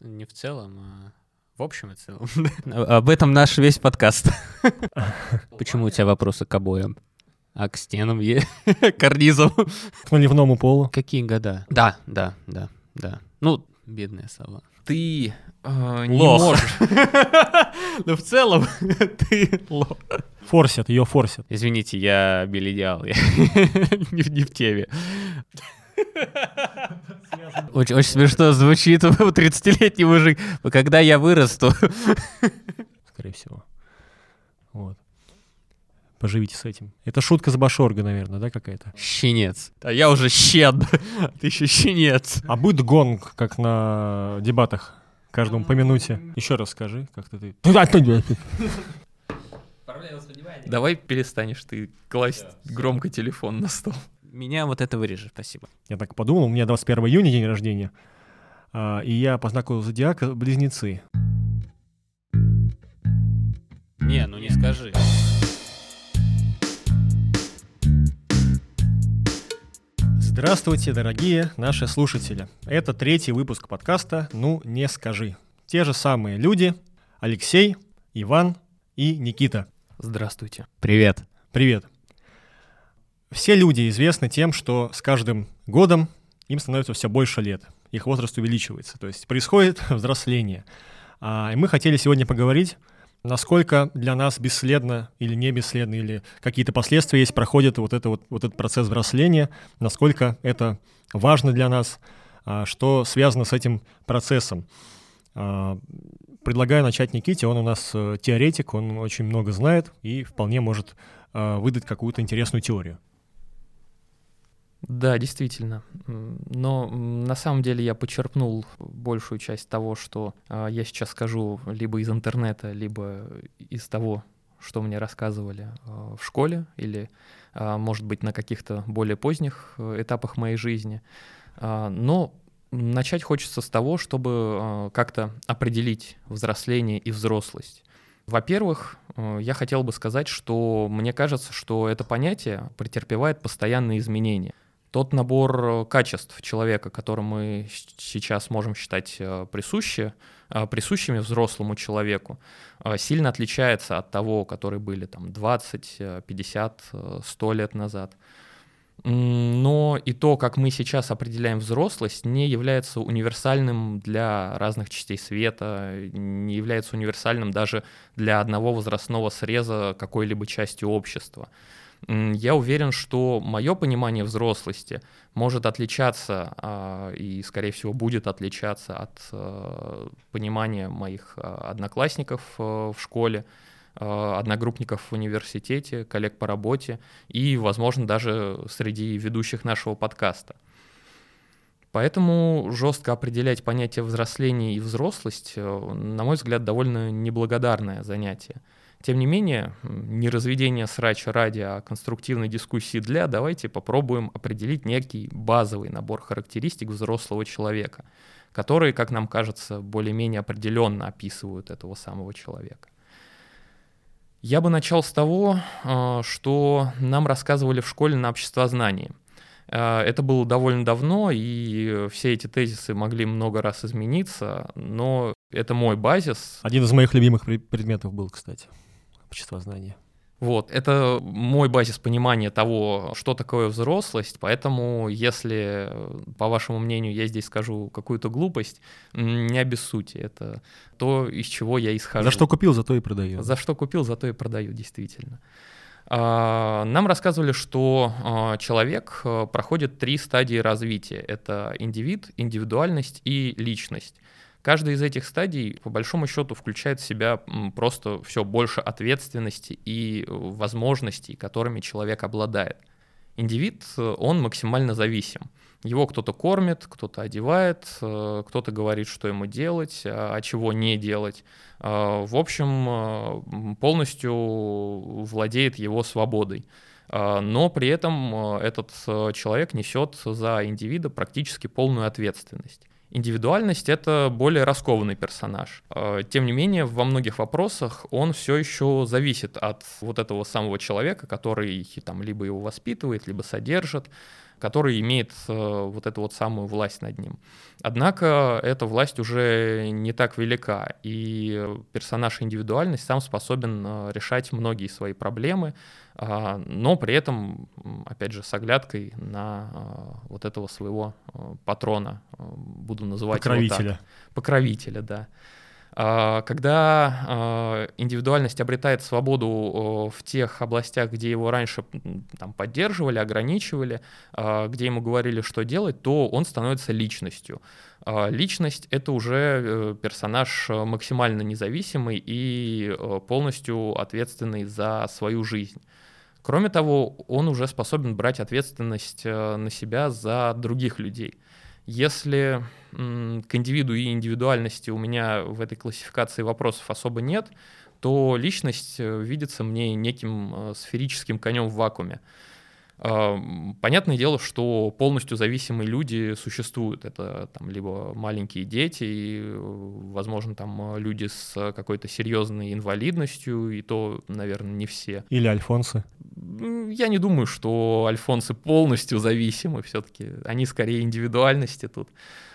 Не в целом, а в общем и целом. Об этом наш весь подкаст. Почему у тебя вопросы к обоям? А к стенам, е... карнизам? К наливному полу. Какие года? Да, да, да, да. Ну, бедная сова. Ты э, не Лох. можешь. Ну, в целом, ты лох. Форсят, ее форсят. Извините, я билидиал, я не, в- не в теме. Очень, очень смешно звучит у 30-летний мужик. Когда я вырасту... скорее всего. Вот. Поживите с этим. Это шутка с Башорга, наверное, да, какая-то? Щенец. А я уже щен. Ты еще щенец. А будет гонг, как на дебатах, каждому по минуте. Еще раз скажи, как ты... Давай перестанешь ты класть громко телефон на стол. Меня вот это вырежет, спасибо. Я так подумал, у меня 21 июня день рождения, а, и я по знаку зодиака близнецы. Не, ну не скажи. Здравствуйте, дорогие наши слушатели. Это третий выпуск подкаста «Ну, не скажи». Те же самые люди – Алексей, Иван и Никита. Здравствуйте. Привет. Привет. Все люди известны тем, что с каждым годом им становится все больше лет. Их возраст увеличивается. То есть происходит взросление. А, И мы хотели сегодня поговорить, насколько для нас бесследно или не бесследно, или какие-то последствия есть, проходит вот, это вот, вот этот процесс взросления, насколько это важно для нас, а, что связано с этим процессом. А, Предлагаю начать Никите, он у нас э, теоретик, он очень много знает и вполне может э, выдать какую-то интересную теорию. Да, действительно. Но на самом деле я почерпнул большую часть того, что а, я сейчас скажу либо из интернета, либо из того, что мне рассказывали а, в школе или, а, может быть, на каких-то более поздних э, этапах моей жизни. Но начать хочется с того, чтобы как-то определить взросление и взрослость. Во-первых, э, я хотел бы сказать, что мне кажется, что это понятие претерпевает постоянные изменения. Тот набор э, качеств человека, который мы сейчас можем считать э, присущи, э, присущими взрослому человеку, сильно отличается от того, которые были там 20, э, 50, э, 100 лет назад. Но и то, как мы сейчас определяем взрослость, не является универсальным для разных частей света, не является универсальным даже для одного возрастного среза какой-либо части общества. Я уверен, что мое понимание взрослости может отличаться а, и, скорее всего, будет отличаться от э, понимания моих а, одноклассников э, в школе, э, одногруппников в университете, коллег по работе и, возможно, даже среди ведущих нашего подкаста. Поэтому жестко определять понятие взросления и взрослость, э, на мой взгляд, довольно неблагодарное занятие. Тем не менее, не разведение срача ради, а конструктивной дискуссии для, давайте попробуем определить некий базовый набор характеристик взрослого человека, которые, как нам кажется, более-менее определенно описывают этого самого человека. Я бы начал с того, э, что нам рассказывали в школе на обществознании. Э, Это было довольно давно, и все эти тезисы могли много раз измениться, но это мой базис. Один из моих любимых пре- предметов был, кстати, обществознание. Вот, это мой базис понимания того, что такое взрослость, поэтому если, э, по вашему мнению, я здесь скажу какую-то глупость, не обессудьте, это то, из чего я исхожу. За что купил, зато и продаю. За что купил, зато и продаю, действительно. А, Нам рассказывали, что а, человек а, проходит три стадии развития. Это индивид, индивидуальность и личность. Каждая из этих стадий, по большому счету, включает в себя просто все больше ответственности и э, возможностей, которыми человек обладает. Индивид, э, он максимально зависим. Его кто-то кормит, кто-то одевает, э, кто-то говорит, что ему делать, а а чего не делать. В общем, полностью владеет его свободой. Но при этом этот человек несет за индивида практически полную ответственность. Индивидуальность — это более раскованный персонаж. Э, Тем не менее, во многих вопросах он все еще зависит от вот этого самого человека, который там либо его воспитывает, либо содержит. Который имеет э, вот эту вот самую власть над ним. Однако эта власть уже не так велика, и персонаж индивидуальность сам способен э, решать многие свои проблемы, а, но при этом, опять же, с оглядкой на э, вот этого своего патрона, буду называть Покровителя. его так. Покровителя, да. А, когда а, индивидуальность обретает свободу в тех областях, где его раньше там, поддерживали, ограничивали, а, где ему говорили, что делать, то он становится личностью. Личность — это уже э, персонаж максимально независимый и э, полностью ответственный за свою жизнь. Кроме того, он уже способен брать ответственность э, на себя за других людей — если к индивиду и индивидуальности у меня в этой классификации вопросов особо нет, то личность э, видится мне неким э, сферическим конем в вакууме. А, понятное дело, что полностью зависимые люди существуют. Это там либо маленькие дети, и, возможно, там люди с какой-то серьезной инвалидностью, и то, наверное, не все. Или альфонсы. Я не думаю, что альфонсы полностью зависимы все-таки. Они скорее индивидуальности тут.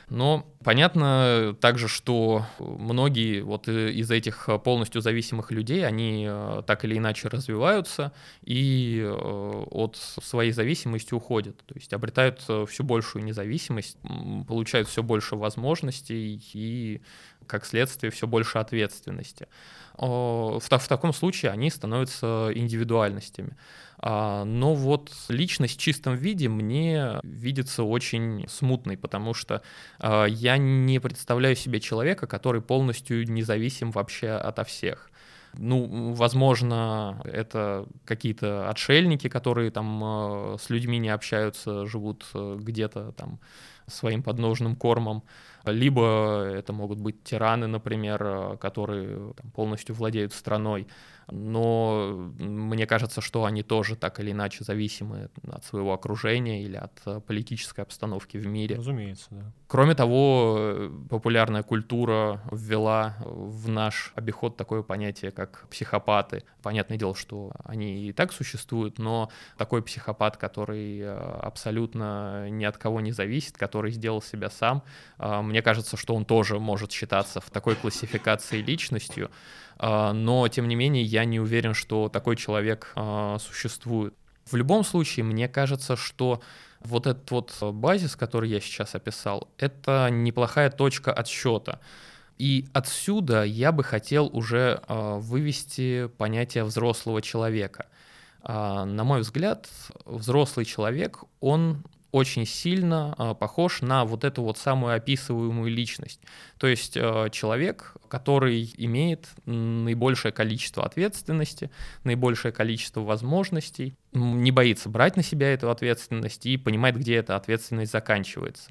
Но понятно также, что многие вот из этих полностью зависимых людей, они э, так или иначе развиваются и э, от своей зависимости уходят. То есть обретают э, все большую независимость, получают все больше возможностей и, как следствие, все больше ответственности. В, в таком случае они становятся индивидуальностями. А, но вот личность в чистом виде мне видится очень смутной, потому что а, я не представляю себе человека, который полностью независим вообще ото всех. Ну, возможно, это какие-то отшельники, которые там а, с людьми не общаются, живут где-то там своим подножным кормом, либо это могут быть тираны, например, которые там, полностью владеют страной но мне кажется, что они тоже так или иначе зависимы от своего окружения или от э, политической обстановки в мире. Разумеется, да. Кроме того, популярная культура ввела в наш обиход такое понятие, как психопаты. Понятное дело, что они и так существуют, но такой психопат, который э, абсолютно ни от кого не зависит, который сделал себя сам, э, мне кажется, что он тоже может считаться в такой классификации личностью. А, но тем не менее я не уверен, что такой человек а, существует. В любом случае, мне кажется, что вот этот вот базис, который я сейчас описал, это неплохая точка отсчета. И отсюда я бы хотел уже э, вывести понятие взрослого человека. На мой взгляд, взрослый человек, он очень сильно э, похож на вот эту вот самую описываемую личность. То есть э, человек, который имеет наибольшее количество ответственности, наибольшее количество возможностей, не боится брать на себя эту ответственность и понимает, где эта ответственность заканчивается.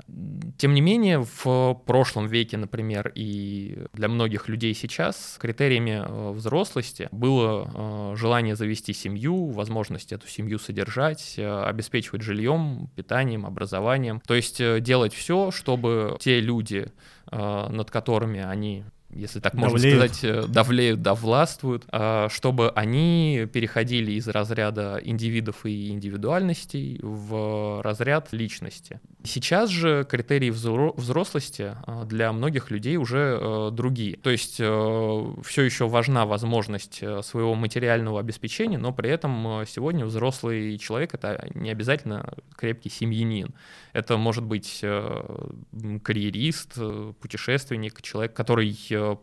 Тем не менее, в прошлом веке, например, и для многих людей сейчас критериями э, взрослости было э, желание завести семью, возможность эту семью содержать, э, обеспечивать жильем, питанием, образованием. То есть делать все, чтобы те люди, над которыми они если так можно давлеют. сказать, э, давлеют, да, властвуют, а, чтобы они переходили из разряда индивидов и индивидуальностей в разряд личности. Сейчас же критерии взрослости а, для многих людей уже э, другие. То есть э, все еще важна возможность своего материального обеспечения, но при этом сегодня взрослый человек — это не обязательно крепкий семьянин. Это может быть карьерист, путешественник, человек, который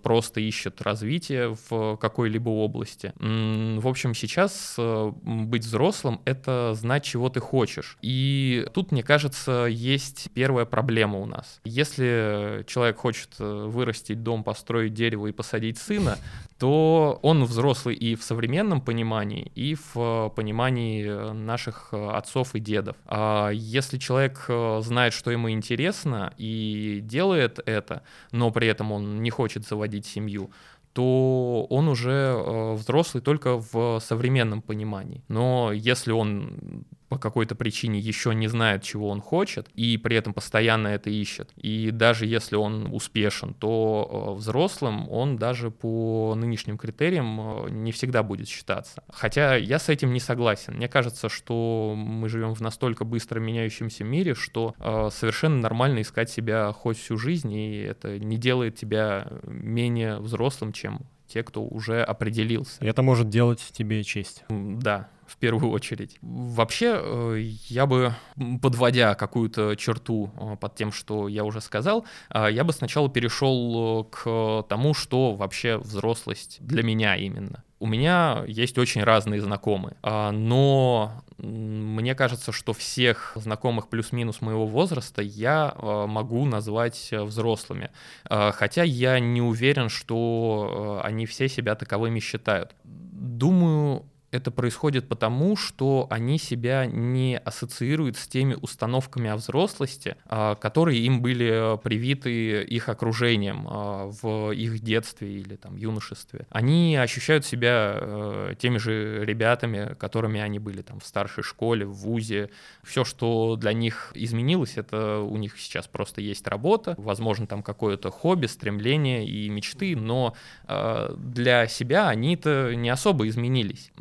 просто ищет развитие в какой-либо области. В общем, сейчас э, быть взрослым — это знать, чего ты хочешь. И тут, мне кажется, есть первая проблема у нас. Если человек хочет э, вырастить дом, построить дерево и посадить сына, то он взрослый и в современном понимании, и в э, понимании наших отцов и дедов. А если человек знает, что ему интересно, и делает это, но при этом он не хочет заводить семью, то он уже э, взрослый только в современном понимании. Но если он по какой-то причине еще не знает, чего он хочет, и при этом постоянно это ищет. И даже если он успешен, то взрослым он даже по нынешним критериям не всегда будет считаться. Хотя я с этим не согласен. Мне кажется, что мы живем в настолько быстро меняющемся мире, что совершенно нормально искать себя хоть всю жизнь, и это не делает тебя менее взрослым, чем те, кто уже определился. И это может делать тебе честь. Да, в первую очередь. Вообще, э, я бы, подводя какую-то черту э, под тем, что я уже сказал, э, я бы сначала перешел к тому, что вообще взрослость для меня именно. У меня есть очень разные знакомые, а, но мне кажется, что всех знакомых плюс-минус моего возраста я могу назвать взрослыми. Хотя я не уверен, что они все себя таковыми считают. Думаю, это происходит потому, что они себя не ассоциируют с теми установками о взрослости, а, которые им были привиты их окружением а, в их детстве или там юношестве. Они ощущают себя э, теми же ребятами, которыми они были там в старшей школе, в вузе. Все, что для них изменилось, это у них сейчас просто есть работа, возможно, там какое-то хобби, стремление и мечты, но а, для себя они-то не особо изменились.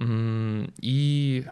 И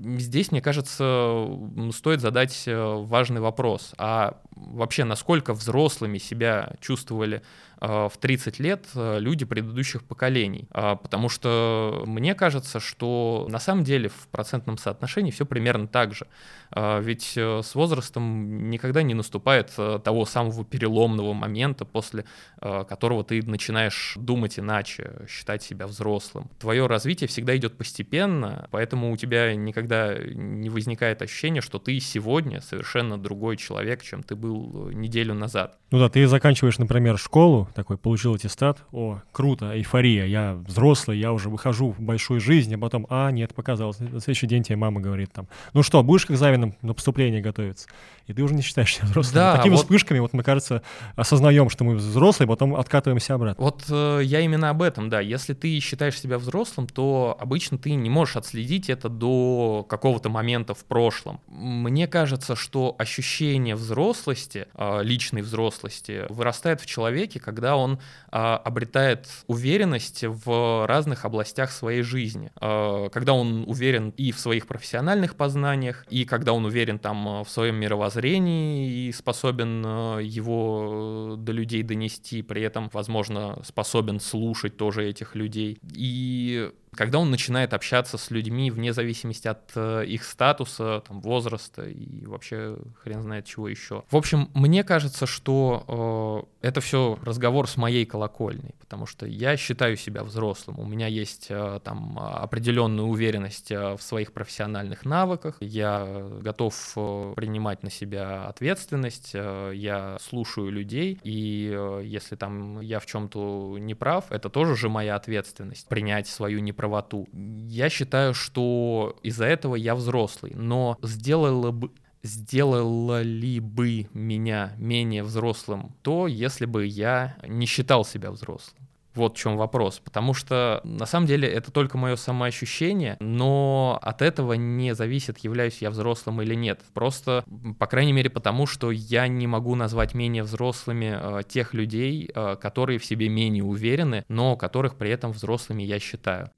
здесь, мне кажется, стоит задать э, важный вопрос. А вообще, насколько взрослыми себя чувствовали в 30 лет э, люди предыдущих поколений. А, потому что мне кажется, что на самом деле в процентном соотношении все примерно так же. А, ведь э, с возрастом никогда не наступает того самого переломного момента, после которого ты начинаешь думать иначе, считать себя взрослым. Твое развитие всегда идет постепенно, поэтому у тебя никогда не возникает ощущения, что ты сегодня совершенно другой человек, чем ты был неделю назад. Ну да, ты заканчиваешь, например, школу, такой получил аттестат, о, круто, эйфория, я взрослый, я уже выхожу в большую жизнь, а потом, а, нет, показалось. На следующий день тебе мама говорит там, ну что, будешь к экзаменам на поступление готовиться? И ты уже не считаешь себя взрослым. Да, Такими вот... вспышками, вот мы, кажется, осознаем, что мы взрослые, потом откатываемся обратно. Вот э, я именно об этом, да. Если ты считаешь себя взрослым, то обычно ты не можешь отследить это до какого-то момента в прошлом. Мне кажется, что ощущение взрослости, э, личной взрослости, вырастает в человеке, когда он э, обретает уверенность в разных областях своей жизни. Э, когда он уверен и в своих профессиональных познаниях, и когда он уверен там э, в своем мировоззрении, зрении и способен э, его э, до людей донести, при этом, возможно, способен слушать тоже этих людей. И когда он начинает общаться с людьми вне зависимости от э, их статуса, там, возраста и вообще хрен знает чего еще. В общем, мне кажется, что э, это все разговор с моей колокольной, потому что я считаю себя взрослым, у меня есть э, там определенная уверенность э, в своих профессиональных навыках, я готов э, принимать на себя ответственность, я слушаю людей, и э, если там я в чем-то не прав, это тоже же моя ответственность принять свою неправоту правоту. Я считаю, что из-за этого я взрослый, но сделало бы сделало ли бы меня менее взрослым то, если бы я не считал себя взрослым. Вот в чем вопрос. Потому что на самом деле это только мое самоощущение, но от этого не зависит, являюсь я взрослым или нет. Просто, по крайней мере, потому что я не могу назвать менее взрослыми э, тех людей, э, которые в себе менее уверены, но которых при этом взрослыми я считаю.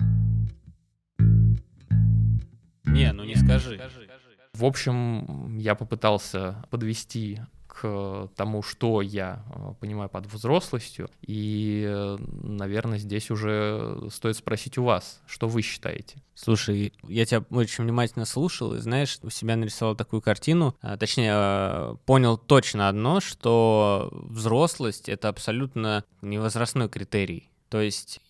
Не, ну не скажи. В общем, я попытался подвести к тому, что я э, понимаю под взрослостью. И, наверное, здесь уже стоит спросить у вас, что вы считаете. Слушай, я тебя очень внимательно слушал, и знаешь, у себя нарисовал такую картину, а, точнее, э, понял точно одно, что взрослость — это абсолютно невозрастной критерий. То есть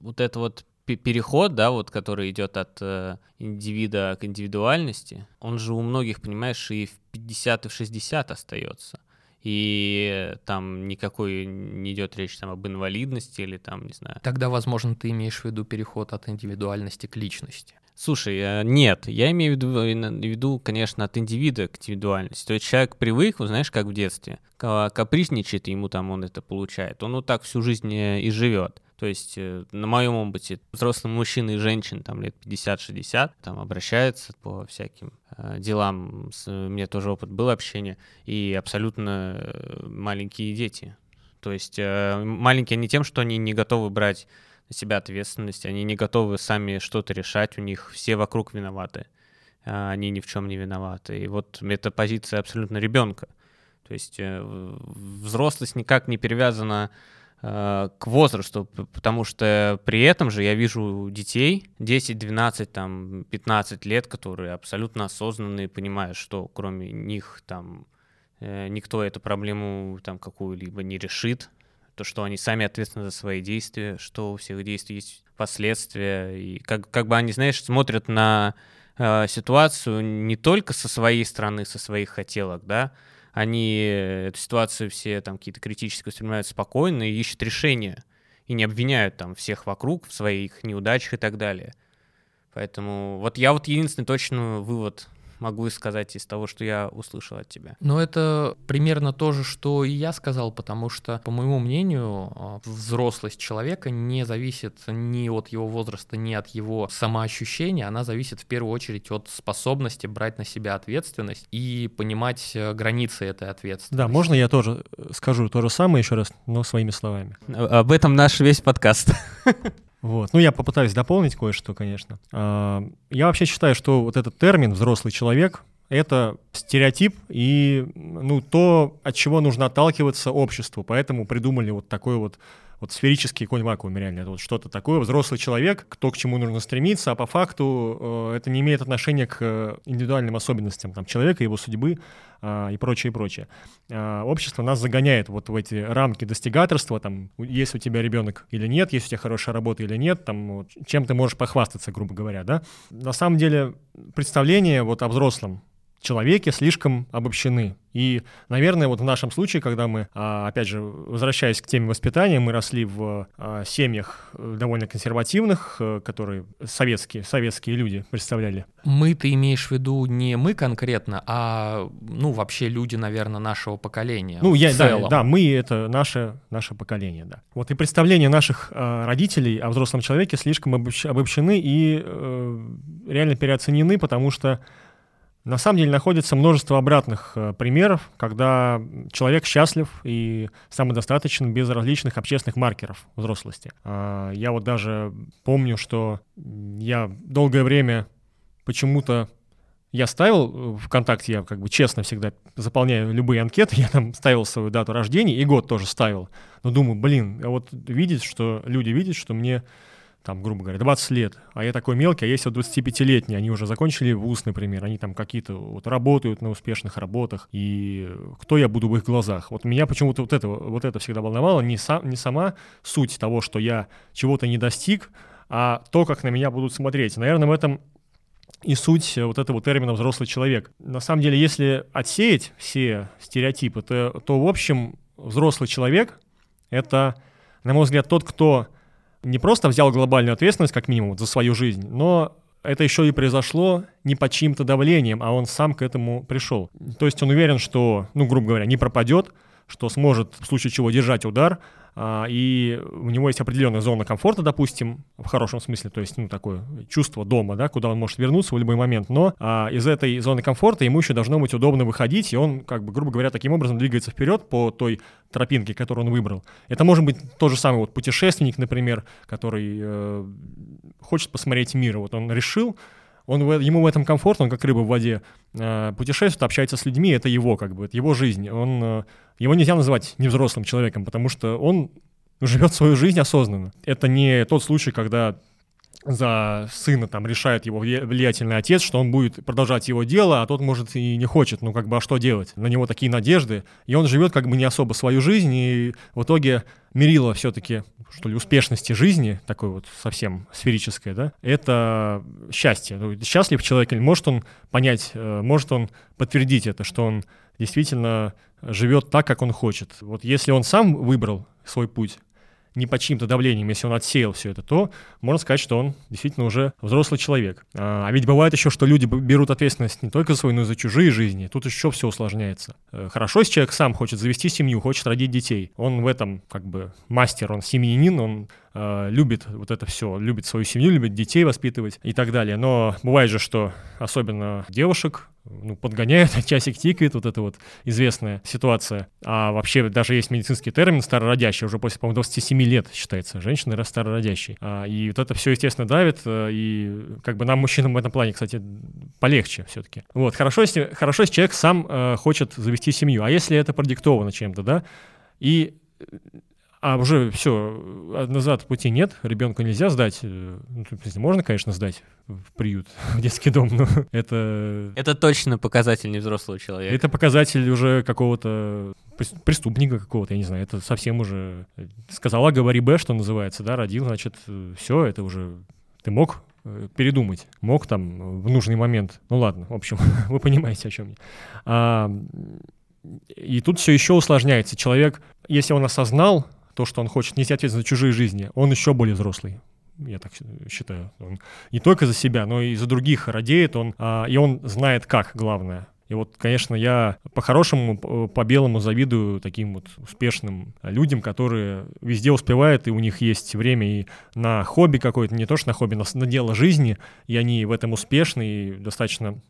вот это вот переход, да, вот, который идет от э, индивида к индивидуальности, он же у многих, понимаешь, и в 50, и в 60 остается. И там никакой не идет речь там об инвалидности или там, не знаю. Тогда, возможно, ты имеешь в виду переход от индивидуальности к личности. Слушай, э, нет, я имею в виду, в виду, конечно, от индивида к индивидуальности. То есть человек привык, вот знаешь, как в детстве, капризничает, ему там он это получает. Он вот так всю жизнь э, и живет. То есть э, на моем опыте взрослые мужчины и женщины там лет 50-60 там обращаются по всяким э, делам. С, у меня тоже опыт был общения. И абсолютно э, маленькие дети. То есть э, маленькие не тем, что они не готовы брать на себя ответственность, они не готовы сами что-то решать, у них все вокруг виноваты, а они ни в чем не виноваты. И вот эта позиция абсолютно ребенка. То есть э, взрослость никак не привязана э, к возрасту, потому что при этом же я вижу детей 10, 12, там, 15 лет, которые абсолютно осознанные, понимают, что кроме них там э, никто эту проблему там какую-либо не решит, то, что они сами ответственны за свои действия, что у всех действий есть последствия, и как, как бы они, знаешь, смотрят на э, ситуацию не только со своей стороны, со своих хотелок, да, они эту ситуацию все там какие-то критически воспринимают спокойно и ищут решения, и не обвиняют там всех вокруг в своих неудачах и так далее. Поэтому вот я вот единственный точный вывод могу сказать из того, что я услышал от тебя. Но это примерно то же, что и я сказал, потому что, по моему мнению, а, взрослость человека не зависит ни от его возраста, ни от его самоощущения, она зависит в первую очередь от способности брать на себя ответственность и понимать э, границы этой ответственности. Да, можно я тоже э, скажу то же самое еще раз, но своими словами. Об этом наш весь подкаст. Вот. Ну, я попытаюсь дополнить кое-что, конечно. А, я вообще считаю, что вот этот термин «взрослый человек» — это стереотип и ну, то, от чего нужно отталкиваться обществу. Поэтому придумали вот такой вот вот сферический конь вакуум реально, это вот что-то такое, взрослый человек, кто к чему нужно стремиться, а по факту э, это не имеет отношения к э, индивидуальным особенностям там, человека, его судьбы э, и прочее, и прочее. Э, общество нас загоняет вот в эти рамки достигаторства, там, есть у тебя ребенок или нет, есть у тебя хорошая работа или нет, там, вот, чем ты можешь похвастаться, грубо говоря, да. На самом деле представление вот о взрослом человеке слишком обобщены. И, наверное, вот в нашем случае, когда мы, а, опять же, возвращаясь к теме воспитания, мы росли в а, семьях э, довольно консервативных, э, которые советские, советские люди представляли. Мы, ты имеешь в виду не мы конкретно, а, ну, вообще люди, наверное, нашего поколения. Ну, я, да, да, мы — это наше, наше поколение, да. Вот и представления наших э, родителей о взрослом человеке слишком обобщены и э, реально переоценены, потому что на самом деле находится множество обратных э, примеров, когда человек счастлив и самодостаточен без различных общественных маркеров взрослости. Э, я вот даже помню, что я долгое время почему-то я ставил э, ВКонтакте, я как бы честно всегда заполняю любые анкеты, я там ставил свою дату рождения и год тоже ставил. Но думаю, блин, а вот видеть, что люди видят, что мне там, грубо говоря, 20 лет, а я такой мелкий, а есть вот 25-летние, они уже закончили вуз, например, они там какие-то вот работают на успешных работах, и кто я буду в их глазах? Вот меня почему-то вот это, вот это всегда волновало, не, сам, не сама суть того, что я чего-то не достиг, а то, как на меня будут смотреть. Наверное, в этом и суть вот этого термина «взрослый человек». На самом деле, если отсеять все стереотипы, то, то в общем, взрослый человек — это, на мой взгляд, тот, кто не просто взял глобальную ответственность, как минимум, за свою жизнь, но это еще и произошло не под чьим-то давлением, а он сам к этому пришел. То есть он уверен, что, ну, грубо говоря, не пропадет, что сможет в случае чего держать удар, и у него есть определенная зона комфорта, допустим, в хорошем смысле, то есть, ну, такое чувство дома, да, куда он может вернуться в любой момент, но а, из этой зоны комфорта ему еще должно быть удобно выходить, и он, как бы, грубо говоря, таким образом двигается вперед по той тропинке, которую он выбрал. Это может быть тот же самый вот путешественник, например, который э, хочет посмотреть мир, вот он решил, он, ему в этом комфортно, он как рыба в воде э, путешествует, общается с людьми, это его как бы, это его жизнь. Он, э, его нельзя называть невзрослым человеком, потому что он живет свою жизнь осознанно. Это не тот случай, когда за сына там решает его влиятельный отец, что он будет продолжать его дело, а тот, может, и не хочет, ну как бы, а что делать? На него такие надежды, и он живет как бы не особо свою жизнь, и в итоге мерило все-таки, что ли, успешности жизни, такой вот совсем сферическое, да, это счастье. Ну, счастлив человек, или может он понять, э, может он подтвердить это, что он действительно живет так, как он хочет. Вот если он сам выбрал свой путь, не под чьим-то давлением, если он отсеял все это, то можно сказать, что он действительно уже взрослый человек. А, а ведь бывает еще, что люди берут ответственность не только за свою, но и за чужие жизни. Тут еще все усложняется. Э, хорошо, если человек сам хочет завести семью, хочет родить детей. Он в этом как бы мастер, он семьянин, он э, любит вот это все, любит свою семью, любит детей воспитывать и так далее. Но бывает же, что особенно девушек ну, подгоняют, часик тикает, вот это вот известная ситуация. А вообще даже есть медицинский термин старородящий, уже после, по-моему, 27 лет считается женщина старородящий. А, и вот это все, естественно, давит, э, и как бы нам, мужчинам, в этом плане, кстати, полегче все-таки. Вот, хорошо, если, хорошо, если человек сам э, хочет завести семью, а если это продиктовано чем-то, да, и а уже все, назад пути нет, ребенку нельзя сдать. Э, ну, можно, конечно, сдать в приют, в детский дом, но это... Это точно показатель невзрослого человека. Это показатель уже какого-то преступника какого-то, я не знаю, это совсем уже... Сказала, говори Б, что называется, да, родил, значит, все, это уже... Ты мог э, передумать, мог там в нужный момент. Ну ладно, в общем, вы понимаете, о чем я. А, и тут все еще усложняется. Человек, если он осознал, то, что он хочет нести ответственность за чужие жизни, он еще более взрослый. Я так считаю. Он не только за себя, но и за других радеет, он, а, и он знает как, главное. И вот, конечно, я по-хорошему, по-белому завидую таким вот успешным людям, которые везде успевают, и у них есть время и на хобби какое-то, не то что на хобби, но на дело жизни, и они в этом успешны и достаточно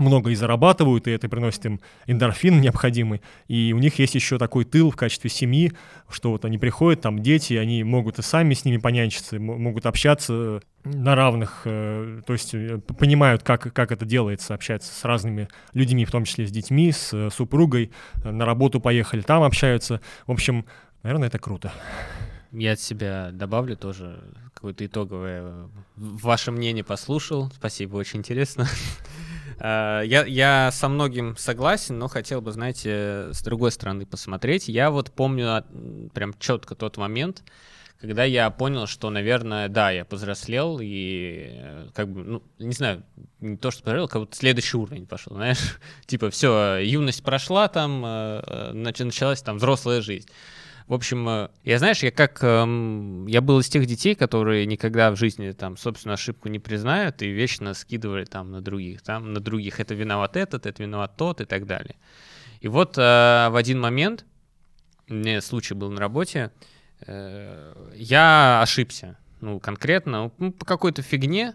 много и зарабатывают, и это приносит им эндорфин необходимый. И у них есть еще такой тыл в качестве семьи, что вот они приходят, там дети, они могут и сами с ними понянчиться, могут общаться на равных, э, то есть э, понимают, как, как это делается, общаются с разными людьми, в том числе с детьми, с э, супругой, на работу поехали, там общаются. В общем, наверное, это круто. Я от себя добавлю тоже какое-то итоговое. Ваше мнение послушал. Спасибо, очень интересно. Э, я, я со многим согласен, но хотел бы, знаете, с другой стороны посмотреть. Я вот помню прям четко тот момент, когда я понял, что, наверное, да, я повзрослел и э, как бы, ну, не знаю, не то, что повзрослел, как будто следующий уровень пошел, знаешь, типа, все, юность прошла там, э, началась там взрослая жизнь. В общем, э, я, знаешь, я как... Эм, я был из тех детей, которые никогда в жизни там собственную ошибку не признают и вечно скидывали там на других. Там на других это виноват этот, это виноват тот и так далее. И вот э, в один момент, меня случай был на работе, э, я ошибся. Ну, конкретно, ну, по какой-то фигне,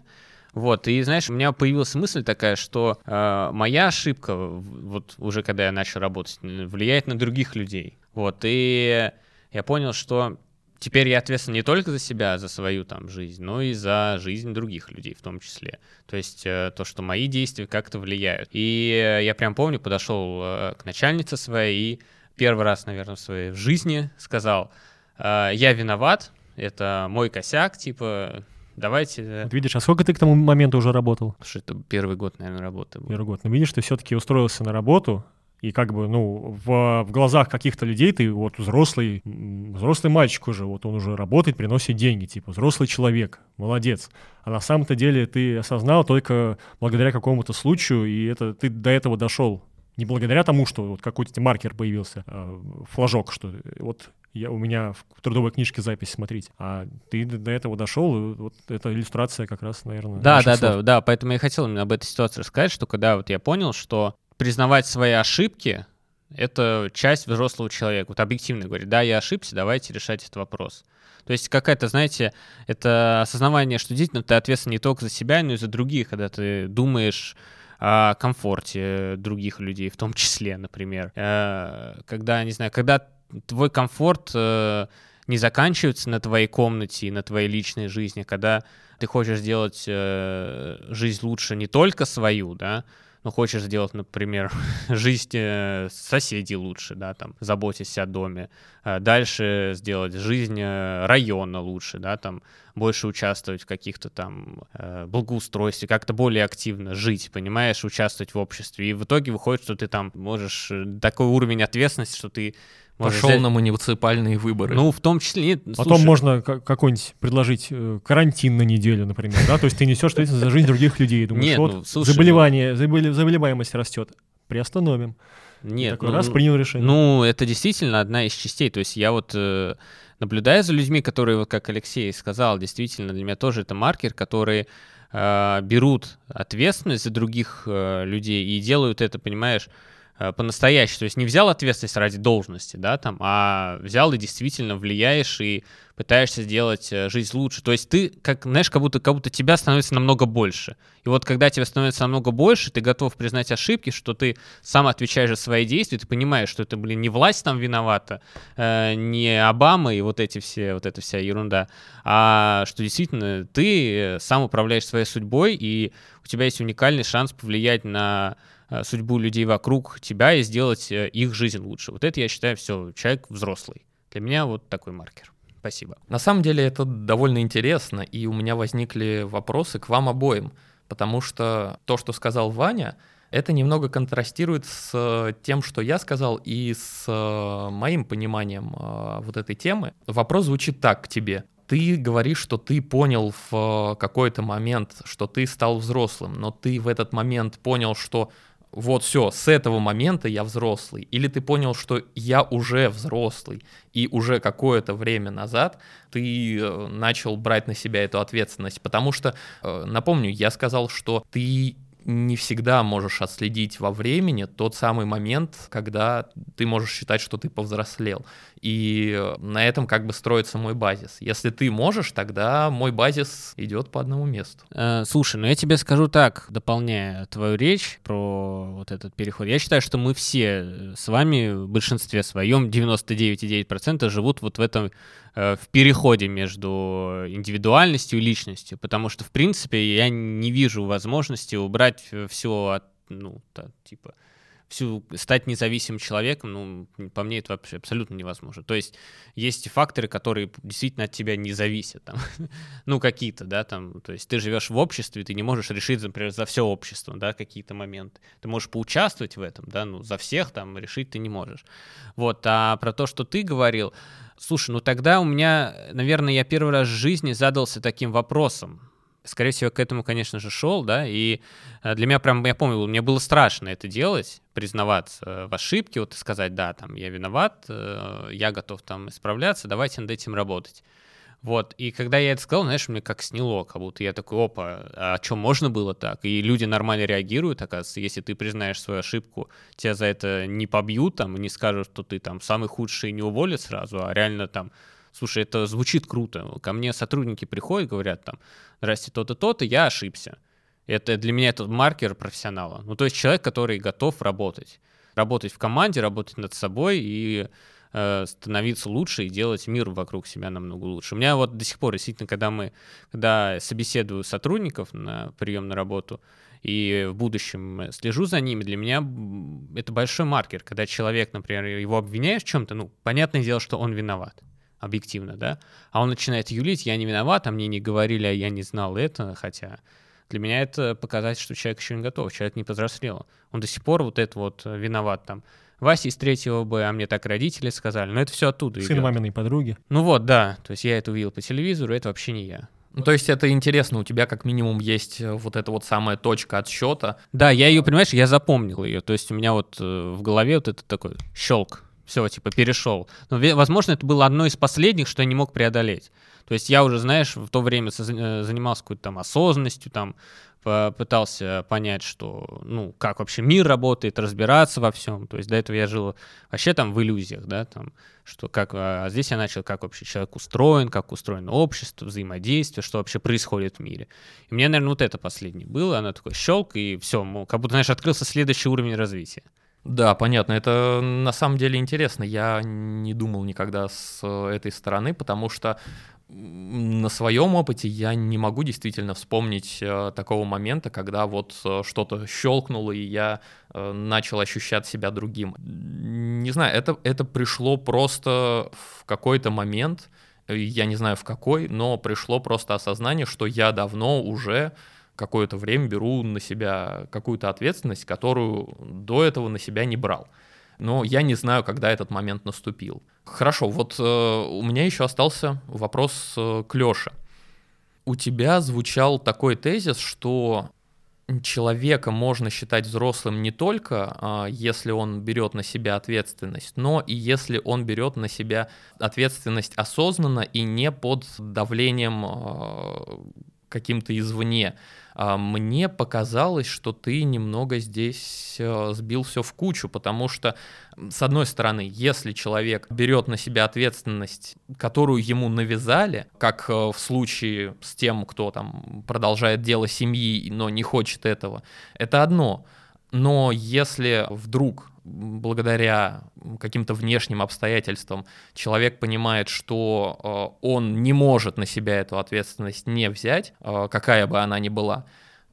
вот, и знаешь, у меня появилась мысль такая, что э, моя ошибка, вот уже когда я начал работать, влияет на других людей. Вот, и я понял, что теперь я ответственен не только за себя, за свою там жизнь, но и за жизнь других людей в том числе. То есть э, то, что мои действия как-то влияют. И э, я прям помню, подошел э, к начальнице своей и первый раз, наверное, в своей жизни сказал, я виноват, это мой косяк, типа, давайте... Вот видишь, а сколько ты к тому моменту уже работал? Что это первый год, наверное, работы был. Первый год. Но видишь, ты все-таки устроился на работу, и как бы, ну, в, в глазах каких-то людей ты вот взрослый, взрослый мальчик уже, вот он уже работает, приносит деньги, типа взрослый человек, молодец. А на самом-то деле ты осознал только благодаря какому-то случаю, и это ты до этого дошел. Не благодаря тому, что вот какой-то маркер появился, а, флажок, что вот я, у меня в трудовой книжке запись смотрите. А ты до этого дошел, вот эта иллюстрация как раз, наверное. Да, да, слов. да, да. Поэтому я хотел именно об этой ситуации рассказать, что когда вот я понял, что признавать свои ошибки — это часть взрослого человека. Вот объективно говорит, да, я ошибся, давайте решать этот вопрос. То есть какая-то, знаете, это осознавание, что действительно ты ответственен не только за себя, но и за других, когда ты думаешь о комфорте других людей, в том числе, например. Э, когда, не знаю, когда твой комфорт э, не заканчивается на твоей комнате и на твоей личной жизни, когда ты хочешь сделать э, жизнь лучше не только свою, да, ну, хочешь сделать, например, жизнь э, соседей лучше, да, там, заботясь о доме, а дальше сделать жизнь э, района лучше, да, там, больше участвовать в каких-то там э, благоустройстве, как-то более активно жить, понимаешь, участвовать в обществе. И в итоге выходит, что ты там можешь такой уровень ответственности, что ты Пошел взять... на муниципальные выборы. Ну, в том числе... Нет, Потом слушай... можно какой-нибудь предложить э, карантин на неделю, например, да? То есть ты несешь ответственность за жизнь других людей. Думаешь, Нет, вот ну, слушай, заболевание, ну... заболеваемость растет. Приостановим. Нет, такой ну, раз ну, принял решение. Ну, это действительно одна из частей. То есть я вот э, наблюдаю за людьми, которые, вот как Алексей сказал, действительно для меня тоже это маркер, которые э, берут ответственность за других э, людей и делают это, понимаешь, по-настоящему. То есть не взял ответственность ради должности, да, там, а взял и действительно влияешь и пытаешься сделать э, жизнь лучше. То есть ты, как, знаешь, как будто, как будто тебя становится намного больше. И вот когда тебя становится намного больше, ты готов признать ошибки, что ты сам отвечаешь за свои действия, ты понимаешь, что это, блин, не власть там виновата, э, не Обама и вот эти все, вот эта вся ерунда, а что действительно ты э, сам управляешь своей судьбой, и у тебя есть уникальный шанс повлиять на э, судьбу людей вокруг тебя и сделать их жизнь лучше. Вот это, я считаю, все, человек взрослый. Для меня вот такой маркер. Спасибо. На самом деле это довольно интересно, и у меня возникли вопросы к вам обоим, потому что то, что сказал Ваня, это немного контрастирует с тем, что я сказал, и с э, моим пониманием э, вот этой темы. Вопрос звучит так к тебе. Ты говоришь, что ты понял в какой-то момент, что ты стал взрослым, но ты в этот момент понял, что вот все, с этого момента я взрослый. Или ты понял, что я уже взрослый, и уже какое-то время назад ты э, начал брать на себя эту ответственность. Потому что, э, напомню, я сказал, что ты не всегда можешь отследить во времени тот самый момент, когда ты можешь считать, что ты повзрослел. И на этом как бы строится мой базис. Если ты можешь, тогда мой базис идет по одному месту. Э, слушай, ну я тебе скажу так, дополняя твою речь про вот этот переход. Я считаю, что мы все с вами в большинстве своем, 99,9% живут вот в этом э, в переходе между индивидуальностью и личностью, потому что, в принципе, я не вижу возможности убрать все от, ну, та, типа, всю стать независимым человеком, ну, по мне это вообще абсолютно невозможно. То есть есть факторы, которые действительно от тебя не зависят, там, ну, какие-то, да, там, то есть ты живешь в обществе, ты не можешь решить, например, за все общество, да, какие-то моменты. Ты можешь поучаствовать в этом, да, ну, за всех там решить ты не можешь. Вот, а про то, что ты говорил, слушай, ну, тогда у меня, наверное, я первый раз в жизни задался таким вопросом, скорее всего, к этому, конечно же, шел, да, и э, для меня прям, я помню, мне было страшно это делать, признаваться в ошибке, вот сказать, да, там, я виноват, э, я готов там исправляться, давайте над этим работать. Вот, и когда я это сказал, знаешь, мне как сняло, как будто я такой, опа, а что, можно было так? И люди нормально реагируют, оказывается, если ты признаешь свою ошибку, тебя за это не побьют, там, и не скажут, что ты там самый худший не уволят сразу, а реально там слушай, это звучит круто. Ко мне сотрудники приходят, говорят там, здрасте, то-то, то-то, я ошибся. Это для меня это маркер профессионала. Ну, то есть человек, который готов работать. Работать в команде, работать над собой и э, становиться лучше и делать мир вокруг себя намного лучше. У меня вот до сих пор, действительно, когда мы, когда собеседую сотрудников на прием на работу, и в будущем слежу за ними, для меня это большой маркер, когда человек, например, его обвиняешь в чем-то, ну, понятное дело, что он виноват объективно, да, а он начинает юлить, я не виноват, а мне не говорили, а я не знал это, хотя для меня это показатель, что человек еще не готов, человек не повзрослел. Он до сих пор вот это вот э, виноват там. Вася из третьего Б, а мне так родители сказали. Но это все оттуда Сын идет. маминой подруги. Ну вот, да. То есть я это увидел по телевизору, это вообще не я. Ну, то есть это интересно, у тебя как минимум есть э, вот эта вот самая точка отсчета. Да, я ее, понимаешь, я запомнил ее. То есть у меня вот э, в голове вот это такой щелк все, типа, перешел. Но, возможно, это было одно из последних, что я не мог преодолеть. То есть я уже, знаешь, в то время э, занимался какой-то там осознанностью, там, пытался понять, что, ну, как вообще мир работает, разбираться во всем. То есть до этого я жил вообще там в иллюзиях, да, там, что как, а здесь я начал, как вообще человек устроен, как устроено общество, взаимодействие, что вообще происходит в мире. И мне, наверное, вот это последнее было, она такой щелк, и все, как будто, знаешь, открылся следующий уровень развития. Да, понятно. Это на самом деле интересно. Я не думал никогда с этой стороны, потому что на своем опыте я не могу действительно вспомнить э, такого момента, когда вот э, что-то щелкнуло, и я э, начал ощущать себя другим. Не знаю, это, это пришло просто в какой-то момент, я не знаю в какой, но пришло просто осознание, что я давно уже какое-то время беру на себя какую-то ответственность, которую до этого на себя не брал. Но я не знаю, когда этот момент наступил. Хорошо, вот э, у меня еще остался вопрос э, к Леше. У тебя звучал такой тезис, что человека можно считать взрослым не только а, если он берет на себя ответственность, но и если он берет на себя ответственность осознанно и не под давлением а, каким-то извне. А, мне показалось, что ты немного здесь э, сбил все в кучу, потому что, с одной стороны, если человек берет на себя ответственность, которую ему навязали, как э, в случае с тем, кто там продолжает дело семьи, но не хочет этого, это одно. Но если вдруг благодаря каким-то внешним обстоятельствам человек понимает, что э, он не может на себя эту ответственность не взять, э, какая бы она ни была,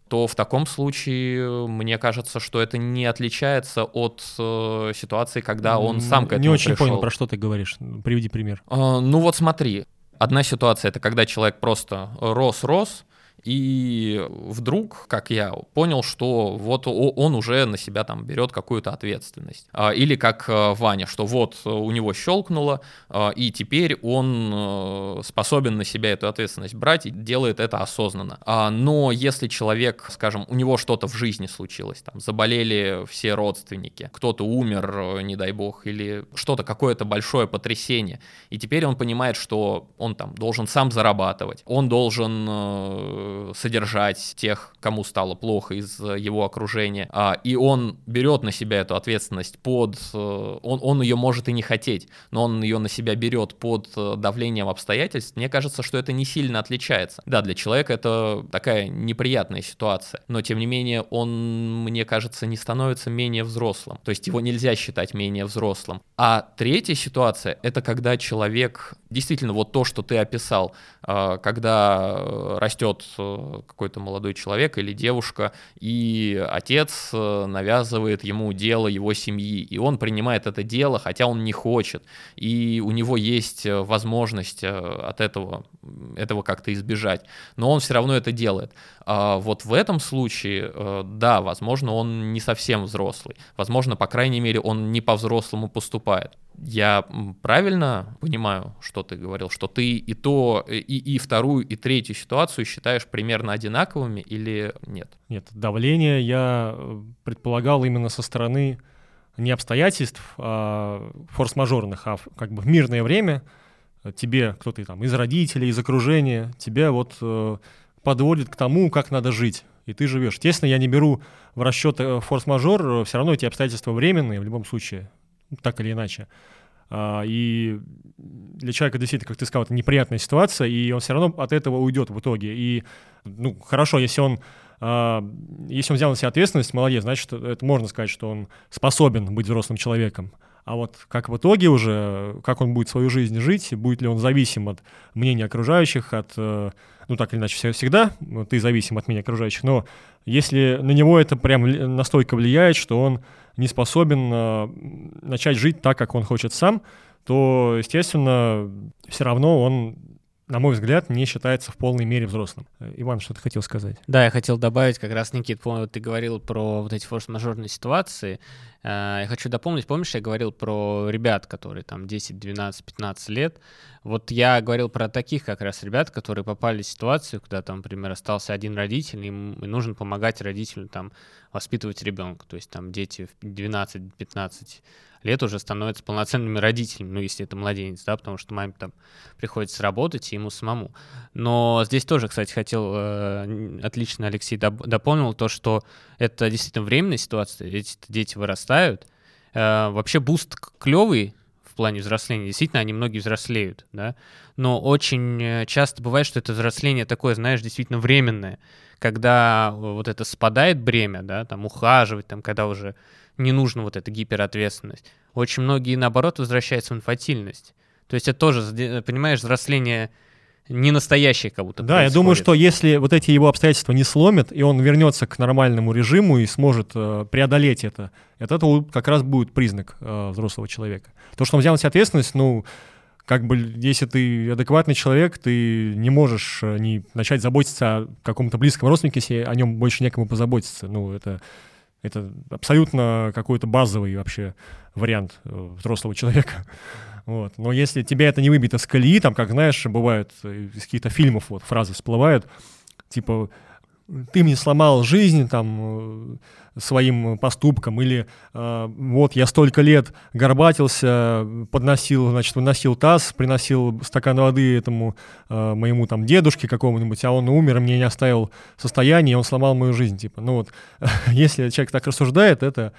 то в таком случае мне кажется, что это не отличается от э, ситуации, когда он сам к этому Не очень пришел. понял, про что ты говоришь. Приведи пример. Э, ну вот смотри, одна ситуация это когда человек просто рос-рос, и вдруг, как я понял, что вот он уже на себя там берет какую-то ответственность. А, или как э, Ваня, что вот у него щелкнуло, а, и теперь он э, способен на себя эту ответственность брать и делает это осознанно. А, но если человек, скажем, у него что-то в жизни случилось, там заболели все родственники, кто-то умер, э, не дай бог, или что-то, какое-то большое потрясение, и теперь он понимает, что он там должен сам зарабатывать, он должен содержать тех, кому стало плохо из его окружения, а, и он берет на себя эту ответственность под... Э, он, он ее может и не хотеть, но он ее на себя берет под э, давлением обстоятельств, мне кажется, что это не сильно отличается. Да, для человека это такая неприятная ситуация, но тем не менее он, мне кажется, не становится менее взрослым. То есть его нельзя считать менее взрослым. А третья ситуация — это когда человек, действительно, вот то, что ты описал, э, когда растет какой-то молодой человек или девушка, и отец э, навязывает ему дело его семьи, и он принимает это дело, хотя он не хочет, и у него есть э, возможность э, от этого, этого как-то избежать, но он все равно это делает. А вот в этом случае, да, возможно, он не совсем взрослый, возможно, по крайней мере, он не по-взрослому поступает. Я правильно понимаю, что ты говорил, что ты и то, и, и вторую, и третью ситуацию считаешь примерно одинаковыми или нет? Нет, давление я э, предполагал именно со стороны не обстоятельств а форс-мажорных, а как бы в мирное время тебе кто-то там из родителей, из окружения, тебя вот э, подводит к тому, как надо жить и ты живешь. Естественно, я не беру в расчет э, форс-мажор, все равно эти обстоятельства временные в любом случае так или иначе. А, и для человека действительно, как ты сказал, это неприятная ситуация, и он все равно от этого уйдет в итоге. И, ну, хорошо, если он, а, если он взял на себя ответственность, молодец, значит, это можно сказать, что он способен быть взрослым человеком. А вот как в итоге уже, как он будет свою жизнь жить, будет ли он зависим от мнения окружающих, от, э, ну так или иначе, всегда ты зависим от мнения окружающих, но если на него это прям настолько влияет, что он не способен э, начать жить так, как он хочет сам, то, естественно, все равно он на мой взгляд, не считается в полной мере взрослым. Э, Иван, что ты хотел сказать? Да, я хотел добавить, как раз, Никит, помню, ты говорил про вот эти форс-мажорные ситуации. Э, я хочу дополнить, помнишь, я говорил про ребят, которые там 10, 12, 15 лет. Вот я говорил про таких как раз ребят, которые попали в ситуацию, когда там, например, остался один родитель, им нужно помогать родителю там воспитывать ребенка. То есть там дети в 12-15 лет уже становятся полноценными родителями, ну, если это младенец, да, потому что маме там приходится работать и ему самому. Но здесь тоже, кстати, хотел, э, отлично Алексей доп- дополнил то, что это действительно временная ситуация, эти дети вырастают. Э, вообще boost клевый, в плане взросления. Действительно, они многие взрослеют, да, но очень э, часто бывает, что это взросление такое, знаешь, действительно временное, когда вот это спадает бремя, да, там ухаживать, там, когда уже не нужно вот эта гиперответственность. Очень многие, наоборот, возвращаются в инфантильность. То есть это тоже, понимаешь, взросление не настоящее как будто Да, происходит. я думаю, что если вот эти его обстоятельства не сломят, и он вернется к нормальному режиму и сможет э, преодолеть это, это как раз будет признак э, взрослого человека. То, что он взял на себя ответственность, ну, как бы, если ты адекватный человек, ты не можешь э, не начать заботиться о каком-то близком родственнике, если о нем больше некому позаботиться. Ну, это это абсолютно какой-то базовый вообще вариант э, взрослого человека. Вот. Но если тебя это не выбито с колеи, там, как знаешь, бывает из каких-то фильмов вот фразы всплывают, типа ты мне сломал жизнь там э, своим поступком, или э, вот я столько лет горбатился, подносил, значит, выносил таз, приносил стакан воды этому э, моему там дедушке какому-нибудь, а он умер, мне не оставил состояние, и он сломал мою жизнь, типа, ну вот, если человек так рассуждает, это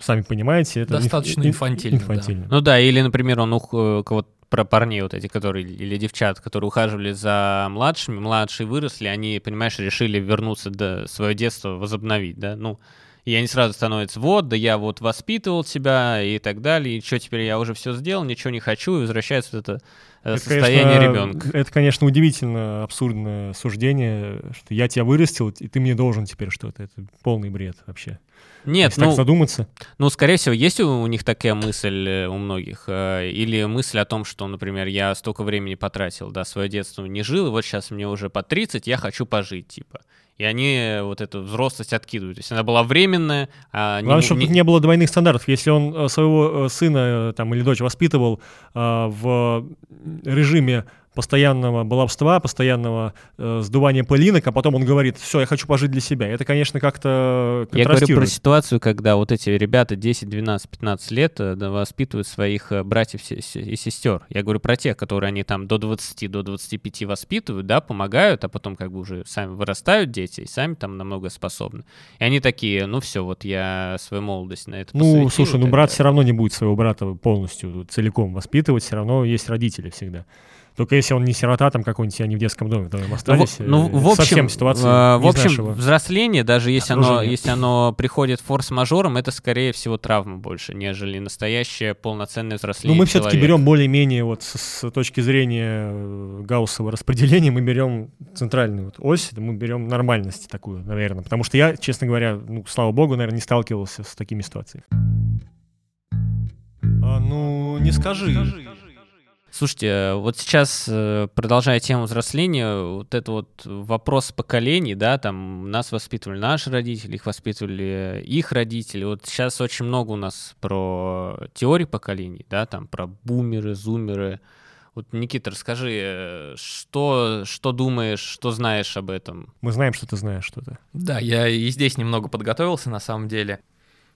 сами понимаете, это достаточно инфантильно. инфантильно. Да. Ну да, или, например, он ух, э, кого-то про парней вот эти, которые, или девчат, которые ухаживали за младшими, младшие выросли, они, понимаешь, решили вернуться до свое детство, возобновить, да, ну, и они сразу становятся, вот, да я вот воспитывал себя и так далее, и что теперь я уже все сделал, ничего не хочу, и возвращается вот это, э, это состояние конечно, ребенка. Это, конечно, удивительно абсурдное суждение, что я тебя вырастил, и ты мне должен теперь что-то. Это полный бред вообще. Нет, Если ну, так задуматься. ну, скорее всего, есть у, у них такая мысль э, у многих, э, или мысль о том, что, например, я столько времени потратил, да, свое детство не жил, и вот сейчас мне уже по 30, я хочу пожить, типа. И они вот эту взрослость откидывают. То есть она была временная. А Главное, не, чтобы не- тут не было двойных стандартов. Если он э, своего э, сына э, там, или дочь воспитывал э, в режиме постоянного баловства, постоянного э, сдувания пылинок, а потом он говорит, все, я хочу пожить для себя. Это, конечно, как-то Я говорю про ситуацию, когда вот эти ребята 10, 12, 15 лет э, воспитывают своих э, братьев и сестер. Я говорю про тех, которые они там до 20, до 25 воспитывают, да, помогают, а потом как бы уже сами вырастают дети и сами там намного способны. И они такие, ну все, вот я свою молодость на это Ну, слушай, ну брат все равно не будет своего брата полностью целиком воспитывать, все равно есть родители всегда. Только если он не сирота там какой-нибудь, они в детском доме вдвоем Ну, остались. в- ну, э, в общем, совсем ситуация э, в не общем, нашего. взросление, даже если оно, если оно приходит форс-мажором, это скорее всего травма больше, нежели настоящее полноценное взросление Ну, мы все-таки берем более-менее вот с, с точки зрения э, Гауссова распределения, мы берем центральную вот ось, мы берем нормальность такую, наверное. Потому что я, честно говоря, ну, слава богу, наверное, не сталкивался с такими ситуациями. А, ну, не скажи. Слушайте, э, вот сейчас, э, продолжая тему взросления, вот это вот вопрос поколений, да, там нас воспитывали наши родители, их воспитывали их родители. Вот сейчас очень много у нас про теории поколений, да, там про бумеры, зумеры. Вот, Никита, расскажи, э, что, что думаешь, что знаешь об этом? Мы знаем, что ты знаешь что-то. Да, я и здесь немного подготовился на самом деле.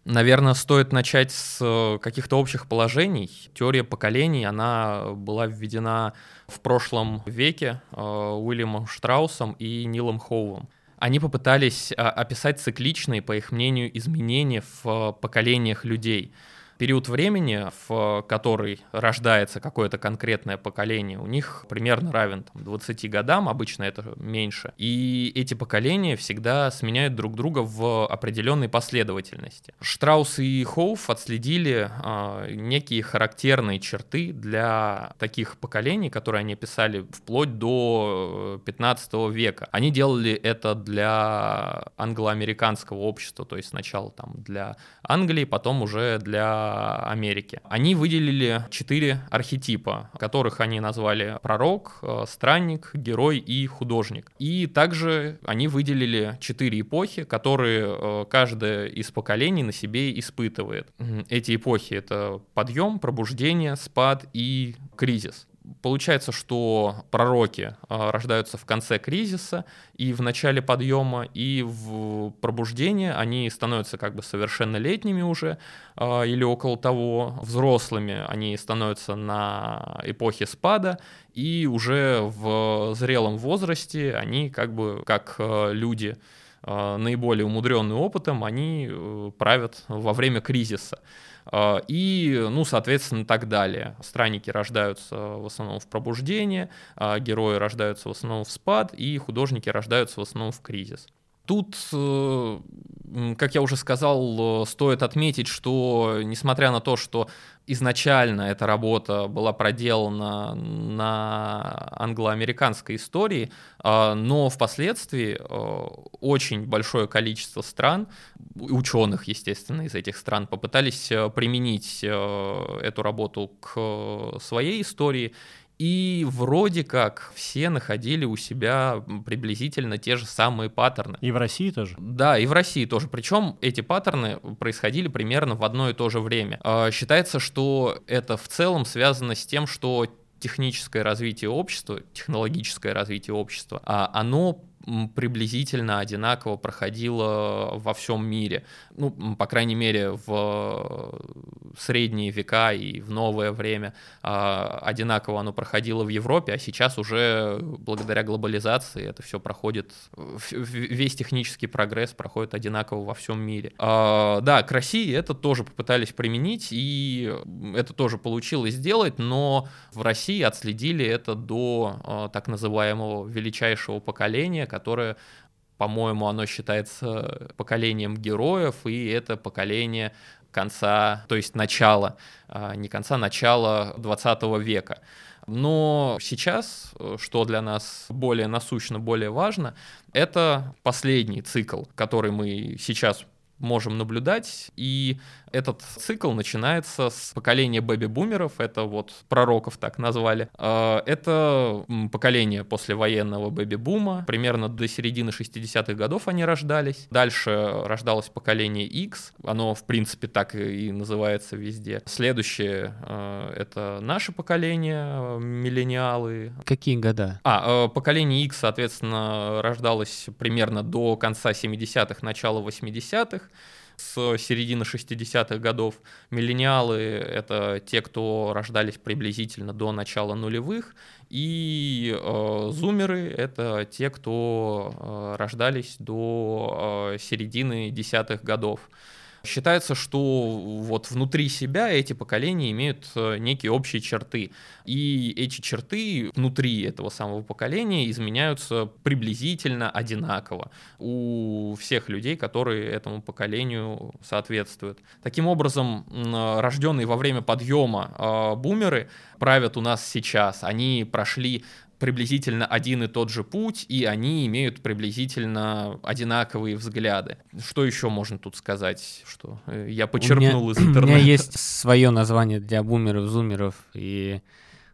Наверное, стоит начать с э, каких-то общих положений. Теория поколений, она была введена в прошлом веке э, Уильямом Штраусом и Нилом Хоувом. Они попытались а, описать цикличные, по их мнению, изменения в э, поколениях людей. Период времени, в который рождается какое-то конкретное поколение, у них примерно равен там, 20 годам, обычно это меньше. И эти поколения всегда сменяют друг друга в определенной последовательности. Штраус и Хоуф отследили а, некие характерные черты для таких поколений, которые они писали вплоть до э, 15 века. Они делали это для англо-американского общества, то есть сначала там для Англии, потом уже для Америки. Они выделили четыре архетипа, которых они назвали пророк, э, странник, герой и художник. И также они выделили четыре эпохи, которые э, каждая из поколений на себе испытывает. Эти эпохи — это подъем, пробуждение, спад и кризис. Получается, что пророки э, рождаются в конце кризиса и в начале подъема, и в пробуждении. Они становятся как бы совершеннолетними уже, э, или около того, взрослыми они становятся на эпохе спада, и уже в зрелом возрасте они как бы как э, люди наиболее умудренные опытом, они э, правят во время кризиса. Э, И, ну, соответственно, так далее. Странники рождаются в основном в пробуждение, а герои рождаются в основном в спад, и художники рождаются в основном в кризис. Тут, э, как я уже сказал, э, стоит отметить, что несмотря на то, что изначально эта работа была проделана на англо-американской истории, э, но впоследствии очень большое количество стран, ученых, естественно, из этих стран, попытались применить эту работу к своей истории, и вроде как все находили у себя приблизительно те же самые паттерны. И в России тоже. Да, и в России тоже. Причем эти паттерны происходили примерно в одно и то же время. А, Считается, что это в целом связано с тем, что техническое развитие общества, технологическое развитие общества, а, оно приблизительно одинаково проходило во всем мире. Ну, по крайней мере, в средние века и в новое время а, одинаково оно проходило в Европе, а сейчас уже благодаря глобализации это все проходит, весь технический прогресс проходит одинаково во всем мире. А, да, к России это тоже попытались применить, и это тоже получилось сделать, но в России отследили это до а, так называемого величайшего поколения, которое по-моему, оно считается поколением героев, и это поколение конца, то есть начала, а, не конца, начала 20 века. Но сейчас, что для нас более насущно, более важно, это последний цикл, который мы сейчас можем наблюдать, и этот цикл начинается с поколения бэби-бумеров, это вот пророков так назвали. А, это поколение послевоенного бэби-бума, примерно до середины 60-х годов они рождались. Дальше рождалось поколение X, оно в принципе так и называется везде. Следующее а, — это наше поколение, миллениалы. Какие года? А, поколение X, соответственно, рождалось примерно до конца 70-х, начала 80-х с середины 60-х годов. Миллениалы — это те, кто рождались приблизительно до начала нулевых, и э, зумеры — это те, кто э, рождались до э, середины десятых годов. Считается, что вот внутри себя эти поколения имеют э, некие общие черты. И эти черты внутри этого самого поколения изменяются приблизительно одинаково у всех людей, которые этому поколению соответствуют. Таким образом, рожденные во время подъема э, бумеры правят у нас сейчас. Они прошли приблизительно один и тот же путь, и они имеют приблизительно одинаковые взгляды. Что еще можно тут сказать, что э, я почерпнул из интернета? У меня есть свое название для бумеров, зумеров и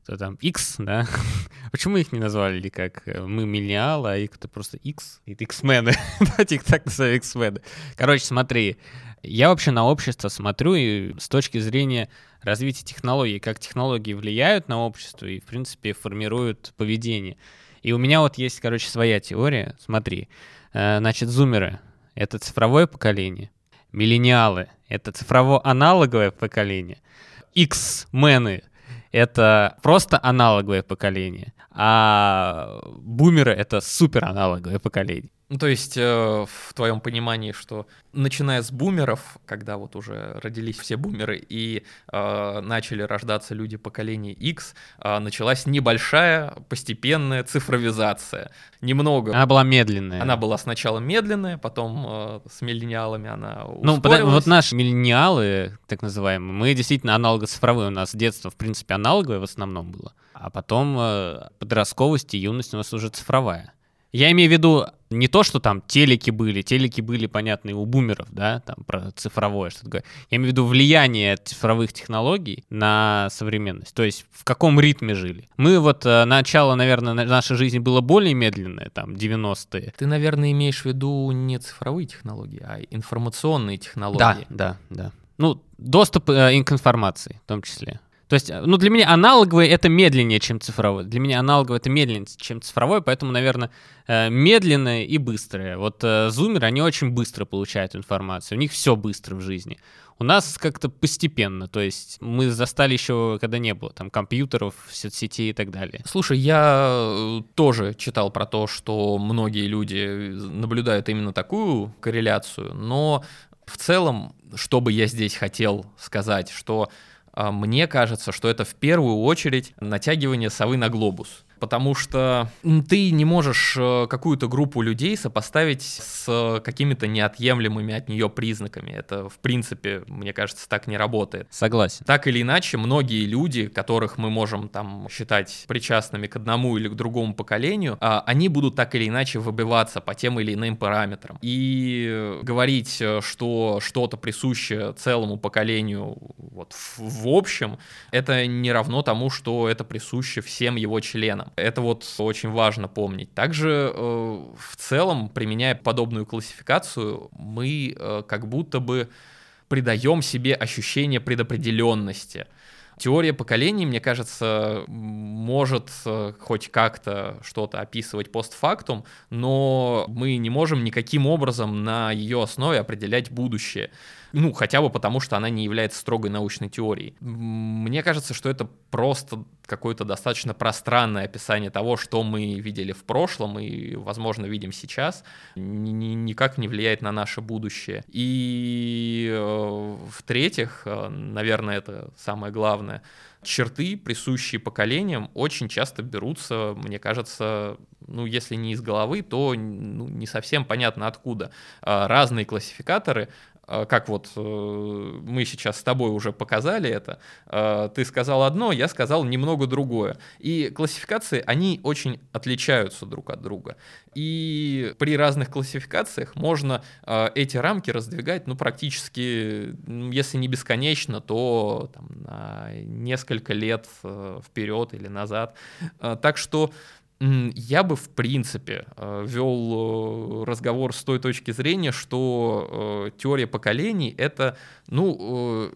кто там, X, да? Почему их не назвали как э, мы миллениалы, а их это просто X? Это X-мены. Давайте их так назовем X-мены. Короче, смотри, я вообще на общество смотрю и с точки зрения развития технологий, как технологии влияют на общество и, в принципе, формируют поведение. И у меня вот есть, короче, своя теория. Смотри, э, значит, зумеры — это цифровое поколение, миллениалы — это цифрово-аналоговое поколение, X-мены — это просто аналоговое поколение, а бумеры — это супер аналоговое поколение. Ну, то есть, э, в твоем понимании, что начиная с бумеров, когда вот уже родились все бумеры и э, начали рождаться люди поколения X, э, началась небольшая постепенная цифровизация. Немного. Она была медленная. Она была сначала медленная, потом э, с миллениалами она Ну, вот наши миллениалы, так называемые, мы действительно аналого-цифровые. У нас детство, в принципе, аналоговое в основном было. А потом э, подростковость и юность у нас уже цифровая. Я имею в виду не то, что там телеки были, телеки были, понятны, у бумеров, да, там про цифровое что-то говорю. Я имею в виду влияние цифровых технологий на современность, то есть в каком ритме жили. Мы вот э, начало, наверное, нашей жизни было более медленное, там, 90-е. Ты, наверное, имеешь в виду не цифровые технологии, а информационные технологии. Да, да, да. Ну, доступ э, к информации в том числе. То есть, ну, для меня аналоговое — это медленнее, чем цифровое. Для меня аналоговое — это медленнее, чем цифровое, поэтому, наверное, э, медленное и быстрое. Вот э, зумеры, они очень быстро получают информацию, у них все быстро в жизни. У нас как-то постепенно, то есть мы застали еще, когда не было там компьютеров, соцсетей и так далее. Слушай, я э, тоже читал про то, что многие люди наблюдают именно такую корреляцию, но в целом, что бы я здесь хотел сказать, что мне кажется, что это в первую очередь натягивание совы на глобус потому что ты не можешь э, какую-то группу людей сопоставить с какими-то неотъемлемыми от нее признаками. Это, в принципе, мне кажется, так не работает. Согласен. Так или иначе, многие люди, которых мы можем там считать причастными к одному или к другому поколению, а, они будут так или иначе выбиваться по тем или иным параметрам. И говорить, э, что что-то присуще целому поколению вот в, в общем, это не равно тому, что это присуще всем его членам. Это вот очень важно помнить. Также э, в целом, применяя подобную классификацию, мы э, как будто бы придаем себе ощущение предопределенности. Теория поколений, мне кажется, может э, хоть как-то что-то описывать постфактум, но мы не можем никаким образом на ее основе определять будущее. Ну, хотя бы потому, что она не является строгой научной теорией. Мне кажется, что это просто какое-то достаточно пространное описание того, что мы видели в прошлом и, возможно, видим сейчас, никак не влияет на наше будущее. И э, в-третьих, э, наверное, это самое главное, черты, присущие поколениям, очень часто берутся, мне кажется, ну, если не из головы, то ну, не совсем понятно откуда. А разные классификаторы как вот э, мы сейчас с тобой уже показали это, а, ты сказал одно, я сказал немного другое. И классификации, они очень отличаются друг от друга. И при разных классификациях можно эти рамки раздвигать, ну, практически, если не бесконечно, то там, на несколько лет э, вперед или назад. Так что я бы, в принципе, э, вел э, разговор с той точки зрения, что э, теория поколений — это, ну,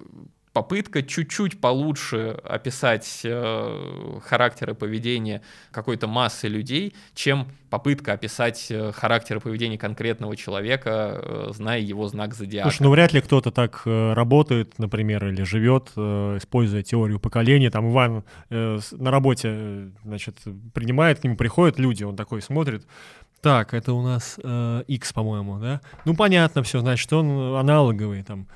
попытка чуть-чуть получше описать э, характер и поведение какой-то массы людей, чем попытка описать э, характер и поведение конкретного человека, э, зная его знак зодиака. Слушай, ну вряд ли кто-то так э, работает, например, или живет, э, используя теорию поколения. Там Иван э, на работе, э, значит, принимает, к нему приходят люди, он такой смотрит, так, это у нас э, X, по-моему, да? Ну, понятно все, значит, он аналоговый, там,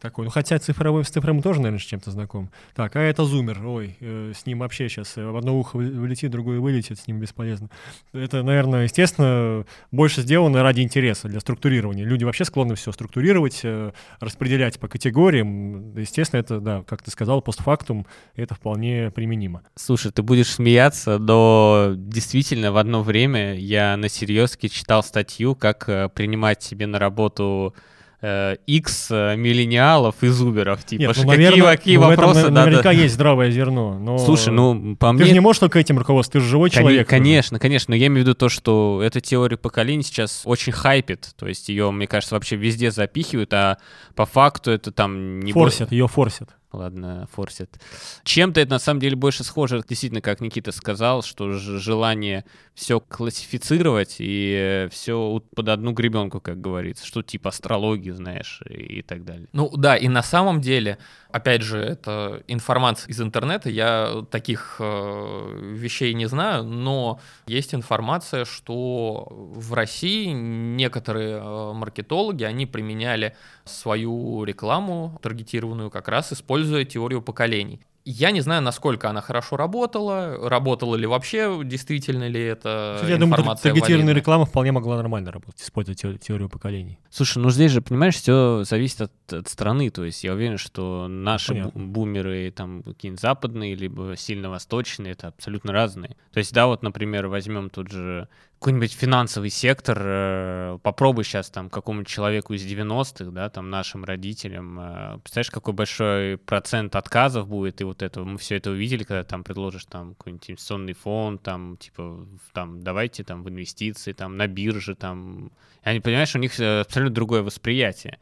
такой. Ну, хотя цифровой с цифровым тоже, наверное, с чем-то знаком. Так, а это зумер. Ой, э, с ним вообще сейчас в одно ухо вылетит, другое вылетит, с ним бесполезно. Это, наверное, естественно, больше сделано ради интереса, для структурирования. Люди вообще склонны все структурировать, э, распределять по категориям. Естественно, это, да, как ты сказал, постфактум, это вполне применимо. Слушай, ты будешь смеяться, но действительно в одно время я на серьезке читал статью, как э, принимать себе на работу X э, миллениалов из уберов, типа, Нет, ну, наверное, какие, какие ну, вопросы этом, надо... Наверняка есть здравое зерно, но... Слушай, ну, по ты мне... Ты же не можешь только этим руководствоваться, ты же живой Кон- человек. Конечно, уже. конечно, но я имею в виду то, что эта теория поколений сейчас очень хайпит, то есть ее, мне кажется, вообще везде запихивают, а по факту это там... Не форсят, бо... ее форсят ладно, форсит. Чем-то это на самом деле больше схоже, действительно, как Никита сказал, что желание все классифицировать и все под одну гребенку, как говорится, что типа астрологии, знаешь, и так далее. Ну да, и на самом деле, опять же, это информация из интернета, я таких э, вещей не знаю, но есть информация, что в России некоторые э, маркетологи, они применяли свою рекламу таргетированную как раз используя теорию поколений. Я не знаю, насколько она хорошо работала, работала ли вообще, действительно ли это Кстати, Я думаю, таргетированная реклама вполне могла нормально работать, используя теорию поколений. Слушай, ну здесь же, понимаешь, все зависит от, от страны, то есть я уверен, что наши Понятно. бумеры, там, какие-нибудь западные, либо сильно восточные, это абсолютно разные. То есть, да, вот, например, возьмем тут же какой-нибудь финансовый сектор, э, попробуй сейчас там какому-нибудь человеку из 90-х, да, там нашим родителям, э, представляешь, какой большой процент отказов будет, и вот это, мы все это увидели, когда там предложишь там какой-нибудь инвестиционный фонд, там, типа, там, давайте там в инвестиции, там, на бирже, там, и они, понимаешь, у них э, абсолютно другое восприятие.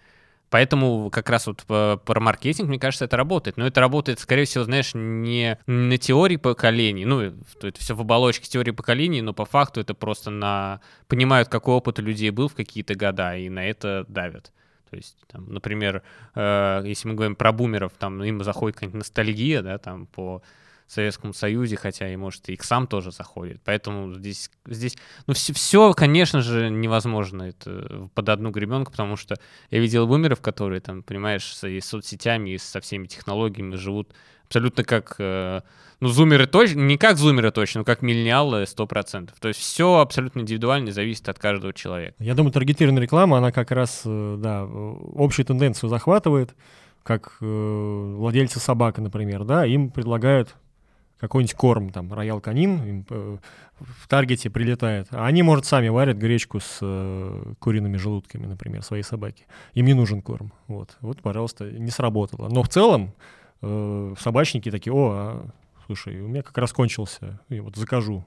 Поэтому как раз вот про маркетинг, мне кажется, это работает. Но это работает, скорее всего, знаешь, не на теории поколений. Ну, это все в оболочке теории поколений, но по факту это просто на... Понимают, какой опыт у людей был в какие-то года, и на это давят. То есть, там, например, э, если мы говорим про бумеров, там им заходит какая-нибудь ностальгия, да, там по Советском Союзе, хотя и, может, и к сам тоже заходит. Поэтому здесь, здесь ну, все, все, конечно же, невозможно это под одну гребенку, потому что я видел бумеров, которые, там, понимаешь, с, соцсетями, и со всеми технологиями живут абсолютно как, э, ну, зумеры точно, не как зумеры точно, но как миллениалы 100%. То есть все абсолютно индивидуально зависит от каждого человека. Я думаю, таргетированная реклама, она как раз, э, да, общую тенденцию захватывает, как э, владельцы собак, например, да, им предлагают какой-нибудь корм, там, роял канин э, в таргете прилетает, а они, может, сами варят гречку с э, куриными желудками, например, своей собаки. Им не нужен корм. Вот, вот пожалуйста, не сработало. Но в целом э, собачники такие, о, а, слушай, у меня как раз кончился, и вот закажу.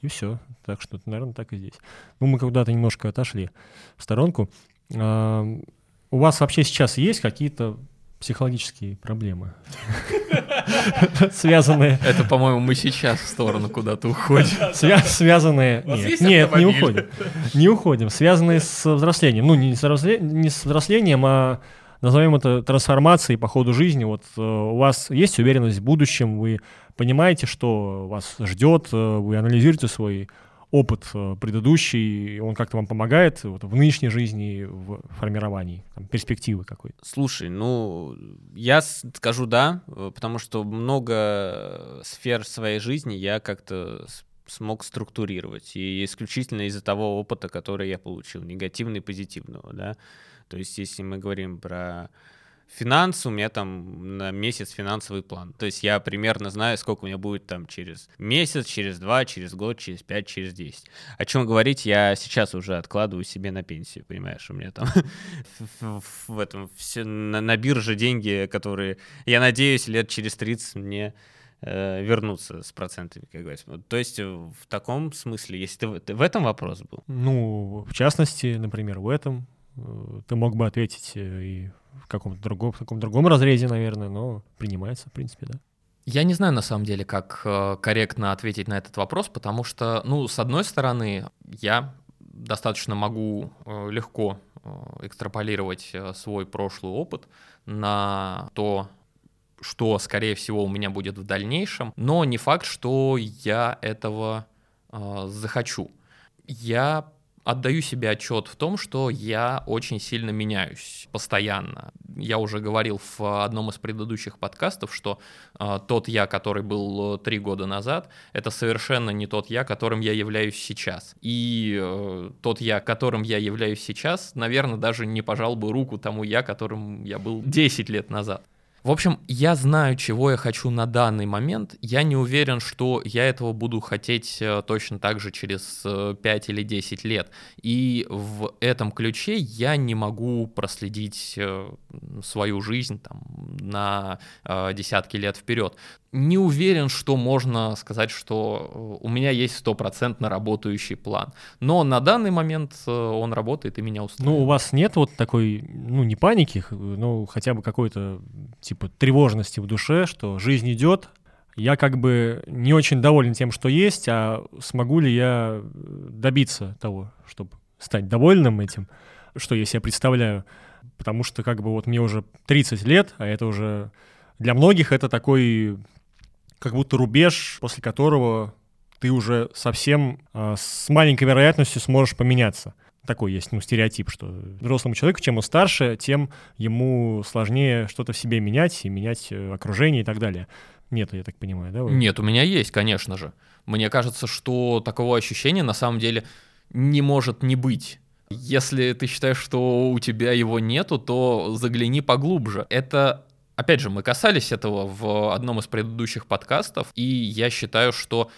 И все. Так что, наверное, так и здесь. Ну, мы куда-то немножко отошли в сторонку. А, у вас вообще сейчас есть какие-то психологические проблемы? связанные... Это, по-моему, мы сейчас в сторону куда-то уходим. Свя- связанные... Нет, нет, не уходим. Не уходим. Связанные с взрослением. Ну, не с, взросле- не с взрослением, а назовем это трансформацией по ходу жизни. Вот э, у вас есть уверенность в будущем, вы понимаете, что вас ждет, э, вы анализируете свой опыт э, предыдущий, он как-то вам помогает вот, в нынешней жизни, в формировании там, перспективы какой-то? Слушай, ну, я скажу да, э, потому что много сфер своей жизни я как-то смог структурировать, и исключительно из-за того опыта, который я получил, негативного и позитивного, да. То есть, если мы говорим про финансы, у меня там на месяц финансовый план. То есть я примерно знаю, сколько у меня будет там через месяц, через два, через год, через пять, через десять. О чем говорить, я сейчас уже откладываю себе на пенсию, понимаешь, у меня там в, этом все на, бирже деньги, которые, я надеюсь, лет через 30 мне э, вернутся с процентами, как говорится. То есть э, в таком смысле, если ты, ты в этом вопрос был, Ну, в частности, например, в этом э, ты мог бы ответить э, и в каком-то другом, в каком другом разрезе, наверное, но принимается, в принципе, да. Я не знаю, на самом деле, как э, корректно ответить на этот вопрос, потому что, ну, с одной стороны, я достаточно могу э, легко э, экстраполировать свой прошлый опыт на то, что, скорее всего, у меня будет в дальнейшем, но не факт, что я этого захочу. Я отдаю себе отчет в том, что я очень сильно меняюсь постоянно. Я уже говорил в одном из предыдущих подкастов, что э, тот я, который был э, три года назад, это совершенно не тот я, которым я являюсь сейчас. И э, тот я, которым я являюсь сейчас, наверное, даже не пожал бы руку тому я, которым я был 10 лет назад. В общем, я знаю, чего я хочу на данный момент. Я не уверен, что я этого буду хотеть э, точно так же через э, 5 или 10 лет. И в этом ключе я не могу проследить э, свою жизнь там, на э, десятки лет вперед. Не уверен, что можно сказать, что э, у меня есть стопроцентно работающий план. Но на данный момент э, он работает и меня устраивает. Ну, у вас нет вот такой, ну, не паники, ну, хотя бы какой-то, типа, тревожности в душе, что жизнь идет, я как бы не очень доволен тем, что есть, а смогу ли я э, добиться того, чтобы стать довольным этим, что я себе представляю. Потому что как бы вот мне уже 30 лет, а это уже для многих это такой как будто рубеж, после которого ты уже совсем а, с маленькой вероятностью сможешь поменяться. Такой есть ну, стереотип, что взрослому человеку, чем он старше, тем ему сложнее что-то в себе менять и менять э, окружение и так далее. Нет, я так понимаю, да? вы? Нет, у меня есть, конечно же. Мне кажется, что такого ощущения на самом деле не может не быть. Если ты считаешь, что у тебя его нету, то загляни поглубже. Это, опять же, мы касались этого в одном из предыдущих подкастов, и я считаю, что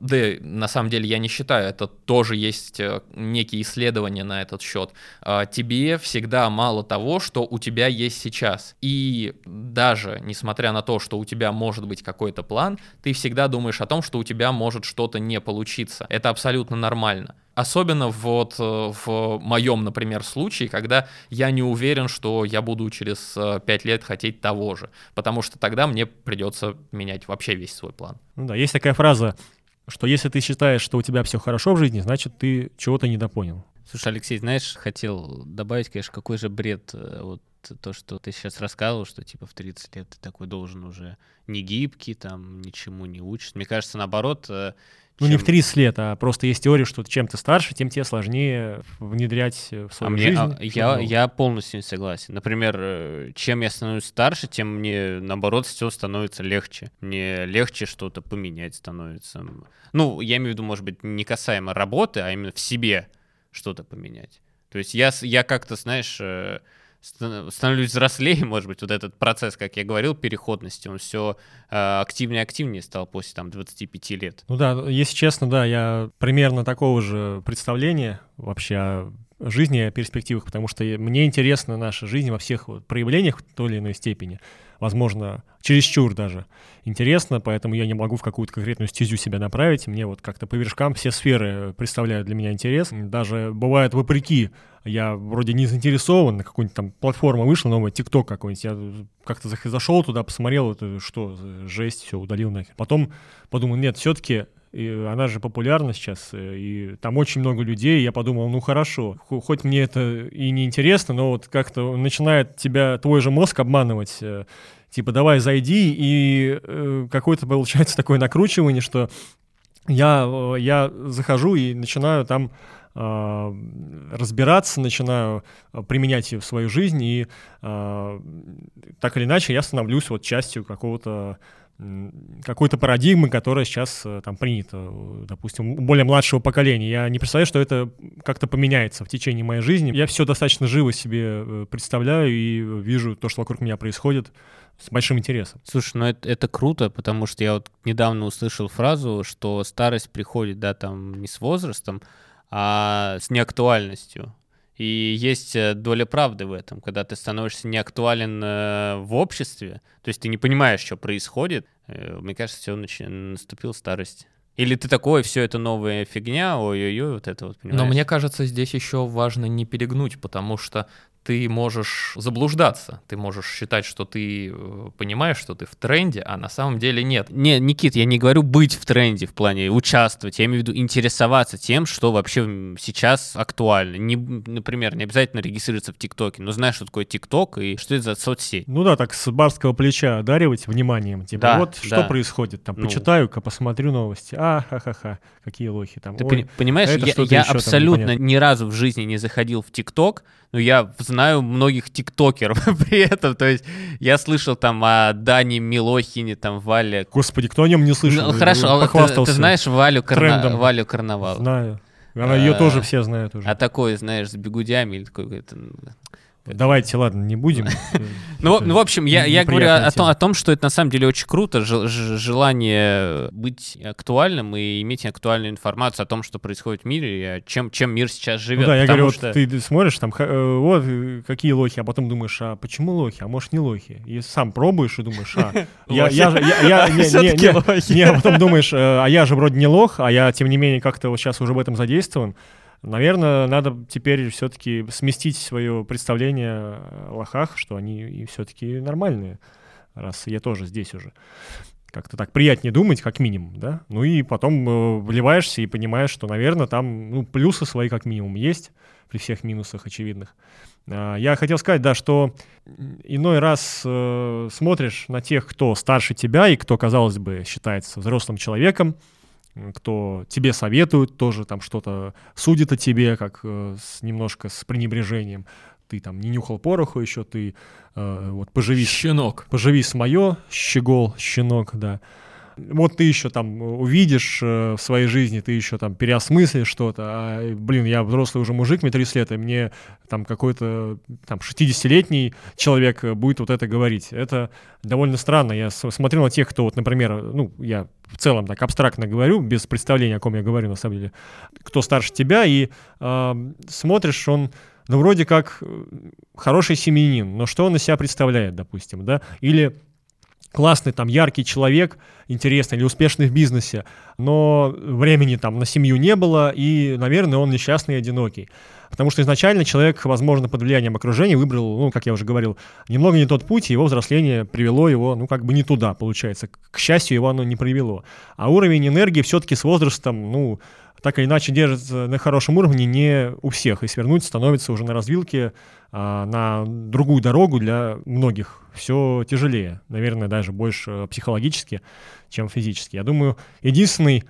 да, на самом деле я не считаю, это тоже есть э, некие исследования на этот счет. А, Тебе всегда мало того, что у тебя есть сейчас. И даже несмотря на то, что у тебя может быть какой-то план, ты всегда думаешь о том, что у тебя может что-то не получиться. Это абсолютно нормально. Особенно вот э, в моем, например, случае, когда я не уверен, что я буду через 5 лет хотеть того же, потому что тогда мне придется менять вообще весь свой план. Ну да, есть такая фраза, что если ты считаешь, что у тебя все хорошо в жизни, значит, ты чего-то недопонял. Слушай, Алексей, знаешь, хотел добавить, конечно, какой же бред э, вот то, что ты сейчас рассказывал, что типа в 30 лет ты такой должен уже не гибкий, там, ничему не учишься. Мне кажется, наоборот... Ну, не чем- в 30 лет, а просто есть теория, что чем ты старше, тем тебе сложнее внедрять э, в А свою мне, жизнь. а, что-то я, я полностью не согласен. Например, э, чем я становлюсь старше, тем мне, наоборот, все становится легче. Мне легче что-то поменять становится. Ну, я имею в виду, может быть, не касаемо работы, а именно в себе что-то поменять. То есть я, я как-то, знаешь, э, становлюсь взрослее, может быть, вот этот процесс, как я говорил, переходности, он все активнее и активнее стал после там 25 лет. Ну да, если честно, да, я примерно такого же представления вообще о жизни, о перспективах, потому что мне интересна наша жизнь во всех вот проявлениях в той или иной степени. Возможно, чересчур даже интересно, поэтому я не могу в какую-то конкретную стезю себя направить. Мне вот как-то по вершкам все сферы представляют для меня интерес. Даже бывает вопреки, я вроде не заинтересован, на какую-нибудь там платформу вышла, новая, ТикТок какой-нибудь, я как-то зашел туда, посмотрел, это что, жесть, все, удалил нахер. Потом подумал, нет, все-таки и она же популярна сейчас, э, и там очень много людей, я подумал, ну хорошо, хоть мне это и не интересно, но вот как-то начинает тебя твой же мозг обманывать, э, типа давай зайди, и э, какое-то получается такое накручивание, что я, я захожу и начинаю там э, разбираться, начинаю применять ее в свою жизнь, и э, так или иначе я становлюсь вот частью какого-то какой-то парадигмы, которая сейчас э, там принята, допустим, у более младшего поколения. Я не представляю, что это как-то поменяется в течение моей жизни. Я все достаточно живо себе э, представляю и вижу то, что вокруг меня происходит с большим интересом. Слушай, ну это, это круто, потому что я вот недавно услышал фразу, что старость приходит, да, там не с возрастом, а с неактуальностью. И есть э, доля правды в этом, когда ты становишься неактуален э, в обществе, то есть ты не понимаешь, что происходит. Э, мне кажется, все нач... наступила старость. Или ты такой, все это новая фигня, ой-ой-ой, вот это вот, понимаешь? Но мне кажется, здесь еще важно не перегнуть, потому что ты можешь заблуждаться, ты можешь считать, что ты э, понимаешь, что ты в тренде, а на самом деле нет. Не, Никит, я не говорю быть в тренде в плане участвовать, я имею в виду интересоваться тем, что вообще сейчас актуально. Не, например, не обязательно регистрироваться в ТикТоке, но знаешь, что такое ТикТок и что это за соцсеть. Ну да, так с барского плеча одаривать вниманием, типа да, вот да. что происходит, там, ну. почитаю-ка, посмотрю новости, а, ха-ха-ха, какие лохи там. Ты Ой, понимаешь, я, я абсолютно там, ни разу в жизни не заходил в ТикТок, но я знаю многих тиктокеров при этом, то есть я слышал там о Дане Милохине, там Вале. Господи, кто о нем не слышал? Ну, хорошо, а ты, ты знаешь Валю, Карна... Валю Карнавал? Знаю. Она ее а, тоже все знают уже. А такой, знаешь, с бигудями или такой Давайте, ладно, не будем. Ну, ну, в общем, я, я говорю о, том, о том, что это на самом деле очень круто, желание быть актуальным и иметь актуальную информацию о том, что происходит в мире, и чем, чем мир сейчас живет. Ну да, я говорю, что... вот ты смотришь, там, э, вот э, какие лохи, а потом думаешь, а почему лохи, а может не лохи? И сам пробуешь и думаешь, а, я, же, я, не, не, не, не, а потом думаешь, э, а я же вроде не лох, а я, тем не менее, как-то вот сейчас уже в этом задействован. Наверное, надо теперь все-таки сместить свое представление о лохах, что они и все-таки нормальные, раз я тоже здесь уже. Как-то так приятнее думать, как минимум, да? Ну и потом э, вливаешься и понимаешь, что, наверное, там ну, плюсы свои как минимум есть, при всех минусах очевидных. А, я хотел сказать, да, что иной раз э, смотришь на тех, кто старше тебя и кто, казалось бы, считается взрослым человеком, кто тебе советует, тоже там что-то судит о тебе, как э, с, немножко с пренебрежением. Ты там не нюхал пороху еще, ты э, вот поживи... Щенок. Поживи с мое, щегол, щенок, да вот ты еще там увидишь э, в своей жизни, ты еще там переосмыслишь что-то, а, блин, я взрослый уже мужик, мне 30 лет, и мне там какой-то там 60-летний человек будет вот это говорить. Это довольно странно. Я смотрел на тех, кто вот, например, ну, я в целом так абстрактно говорю, без представления, о ком я говорю на самом деле, кто старше тебя, и э, смотришь, он ну, вроде как э, хороший семьянин, но что он из себя представляет, допустим, да, или классный, там, яркий человек, интересный или успешный в бизнесе, но времени там на семью не было, и, наверное, он несчастный и одинокий. Потому что изначально человек, возможно, под влиянием окружения выбрал, ну, как я уже говорил, немного не тот путь, и его взросление привело его, ну, как бы не туда, получается. К счастью, его оно не привело. А уровень энергии все-таки с возрастом, ну, так или иначе держится на хорошем уровне не у всех, и свернуть становится уже на развилке а, на другую дорогу для многих все тяжелее, наверное, даже больше психологически, чем физически. Я думаю, единственный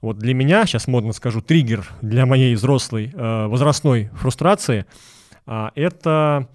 вот для меня, сейчас модно скажу, триггер для моей взрослой э, возрастной фрустрации э, это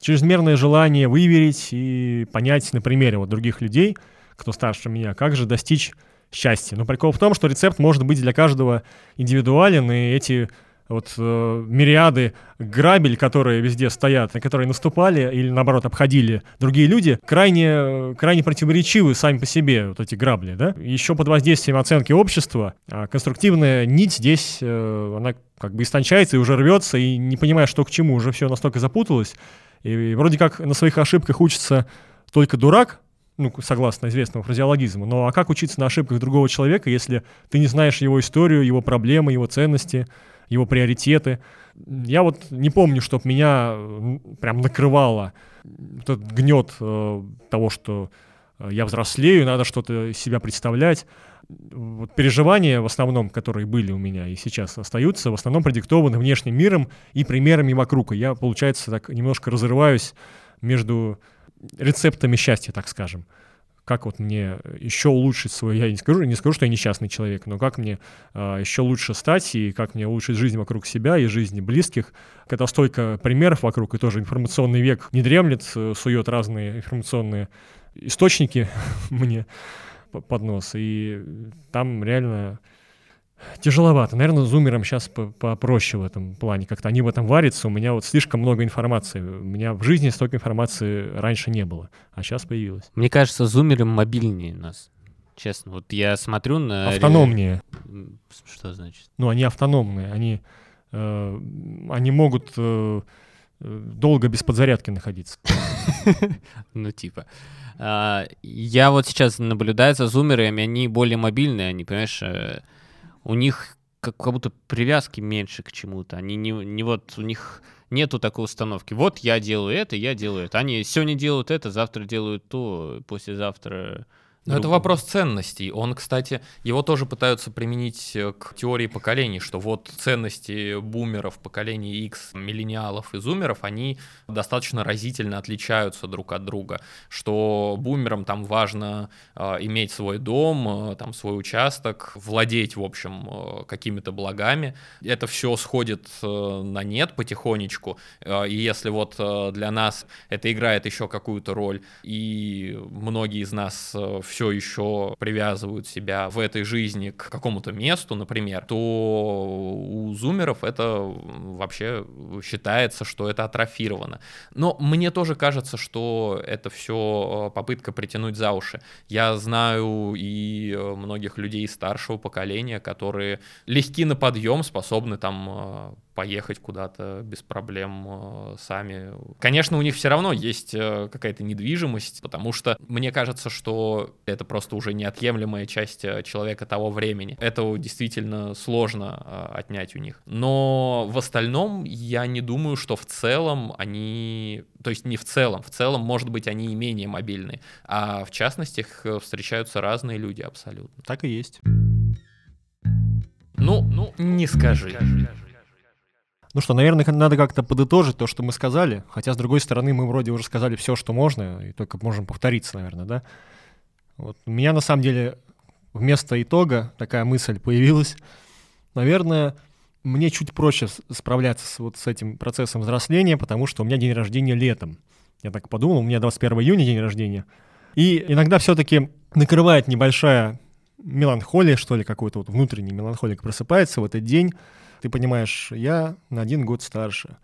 чрезмерное желание выверить и понять на примере вот других людей, кто старше меня, как же достичь счастья. Но прикол в том, что рецепт может быть для каждого индивидуален, и эти вот э, мириады грабель, которые везде стоят, на которые наступали или, наоборот, обходили другие люди, крайне, крайне противоречивы сами по себе, вот эти грабли, да. Еще под воздействием оценки общества а конструктивная нить здесь, э, она как бы истончается и уже рвется, и не понимая, что к чему, уже все настолько запуталось, и вроде как на своих ошибках учится только дурак, ну, согласно известному фразеологизму, но а как учиться на ошибках другого человека, если ты не знаешь его историю, его проблемы, его ценности, его приоритеты? Я вот не помню, чтобы меня прям накрывало этот гнет э, того, что э, я взрослею, надо что-то себя представлять. Вот переживания в основном, которые были у меня и сейчас остаются, в основном продиктованы внешним миром и примерами вокруг. И я, получается, так немножко разрываюсь между рецептами счастья, так скажем. Как вот мне еще улучшить свой, я не скажу, не скажу, что я несчастный человек, но как мне э, еще лучше стать и как мне улучшить жизнь вокруг себя и жизни близких, когда столько примеров вокруг, и тоже информационный век не дремлет, э, сует разные информационные источники мне под нос, и там реально Тяжеловато. Наверное, зумерам сейчас попроще в этом плане. Как-то они в этом варятся. У меня вот слишком много информации. У меня в жизни столько информации раньше не было, а сейчас появилось. Мне кажется, зумеры мобильнее нас. Честно, вот я смотрю на... Автономнее. Что значит? Ну, они автономные. Они, э, они могут э, долго без подзарядки находиться. Ну, типа. А, я вот сейчас наблюдаю за зумерами, они более мобильные, они, понимаешь, э, у них как, как будто привязки меньше к чему-то. Они не, не вот, у них нету такой установки. Вот я делаю это, я делаю это. Они сегодня делают это, завтра делают то, послезавтра но это вопрос ценностей. Он, кстати, его тоже пытаются применить э, к теории поколений, что вот ценности бумеров, поколения X, миллениалов и зумеров, они достаточно разительно отличаются друг от друга. Что бумерам там важно э, иметь свой дом, э, там свой участок, владеть, в общем, э, какими-то благами. Это все сходит э, на нет потихонечку. Э, и если вот э, для нас это играет еще какую-то роль, и многие из нас э, все еще привязывают себя в этой жизни к какому-то месту, например, то у зумеров это вообще считается, что это атрофировано. Но мне тоже кажется, что это все э, попытка притянуть за уши. Я знаю и многих людей старшего поколения, которые легки на подъем, способны там э, поехать куда-то без проблем э, сами. Конечно, у них все равно есть э, какая-то недвижимость, потому что мне кажется, что это просто уже неотъемлемая часть э, человека того времени. Это действительно сложно отнять у них. Но в остальном я не думаю, что в целом они... То есть не в целом, в целом, может быть, они и менее мобильные, а в частности их встречаются разные люди абсолютно. Так и есть. Ну, ну, не скажи. скажи. Ну что, наверное, надо как-то подытожить то, что мы сказали. Хотя, с другой стороны, мы вроде уже сказали все, что можно, и только можем повториться, наверное, да? Вот. У меня, на самом деле, вместо итога такая мысль появилась. Наверное, мне чуть проще справляться с, вот с этим процессом взросления, потому что у меня день рождения летом. Я так подумал, у меня 21 июня день рождения. И иногда все-таки накрывает небольшая меланхолия, что ли, какой-то вот внутренний меланхолик просыпается в этот день, ты понимаешь, я на один год старше.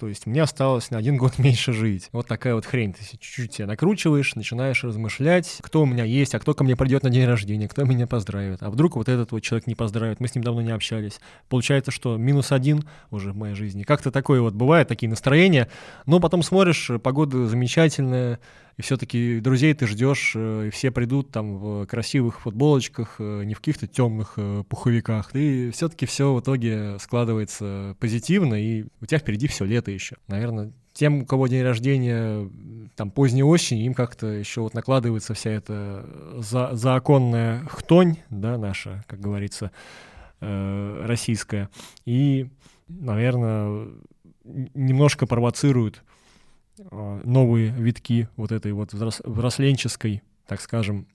То есть мне осталось на один год меньше жить. Вот такая вот хрень. Ты чуть-чуть себя накручиваешь, начинаешь размышлять, кто у меня есть, а кто ко мне придет на день рождения, кто меня поздравит. А вдруг вот этот вот человек не поздравит, мы с ним давно не общались. Получается, что минус один уже в моей жизни. Как-то такое вот бывает, такие настроения. Но потом смотришь, погода замечательная, и все-таки друзей ты ждешь, э, и все придут там в красивых футболочках, э, не в каких-то темных э, пуховиках. И все-таки все в итоге складывается позитивно, и у тебя впереди все лето еще. Наверное, тем, у кого день рождения там поздней осень, им как-то еще вот накладывается вся эта за, законная хтонь, да, наша, как говорится, э, российская. И, наверное, немножко провоцирует а, новые витки вот этой вот взросленческой, так скажем,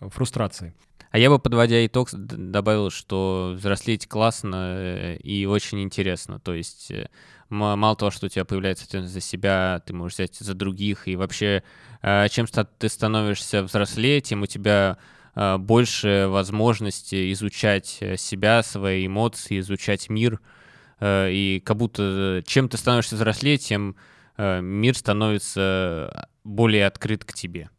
фрустрации. А я бы, подводя итог, добавил, что взрослеть классно э, и очень интересно. То есть э, мало того, что у тебя появляется ответственность за себя, ты можешь взять за других. И вообще, э, чем ты становишься взрослее, тем у тебя больше возможности изучать себя, свои эмоции, изучать мир. И как будто чем ты становишься взрослее, тем Э, мир становится более открыт к тебе.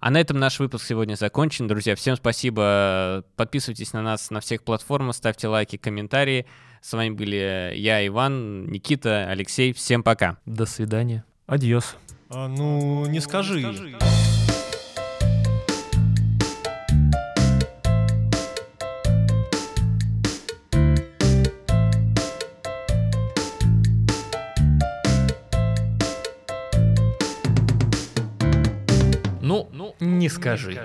А на этом наш выпуск сегодня закончен. Друзья, всем спасибо. Подписывайтесь на нас на всех платформах, ставьте лайки, комментарии. С вами были я, Иван, Никита, Алексей. Всем пока. До свидания. Адьос. А, ну, не скажи. Ну, ну, не скажи.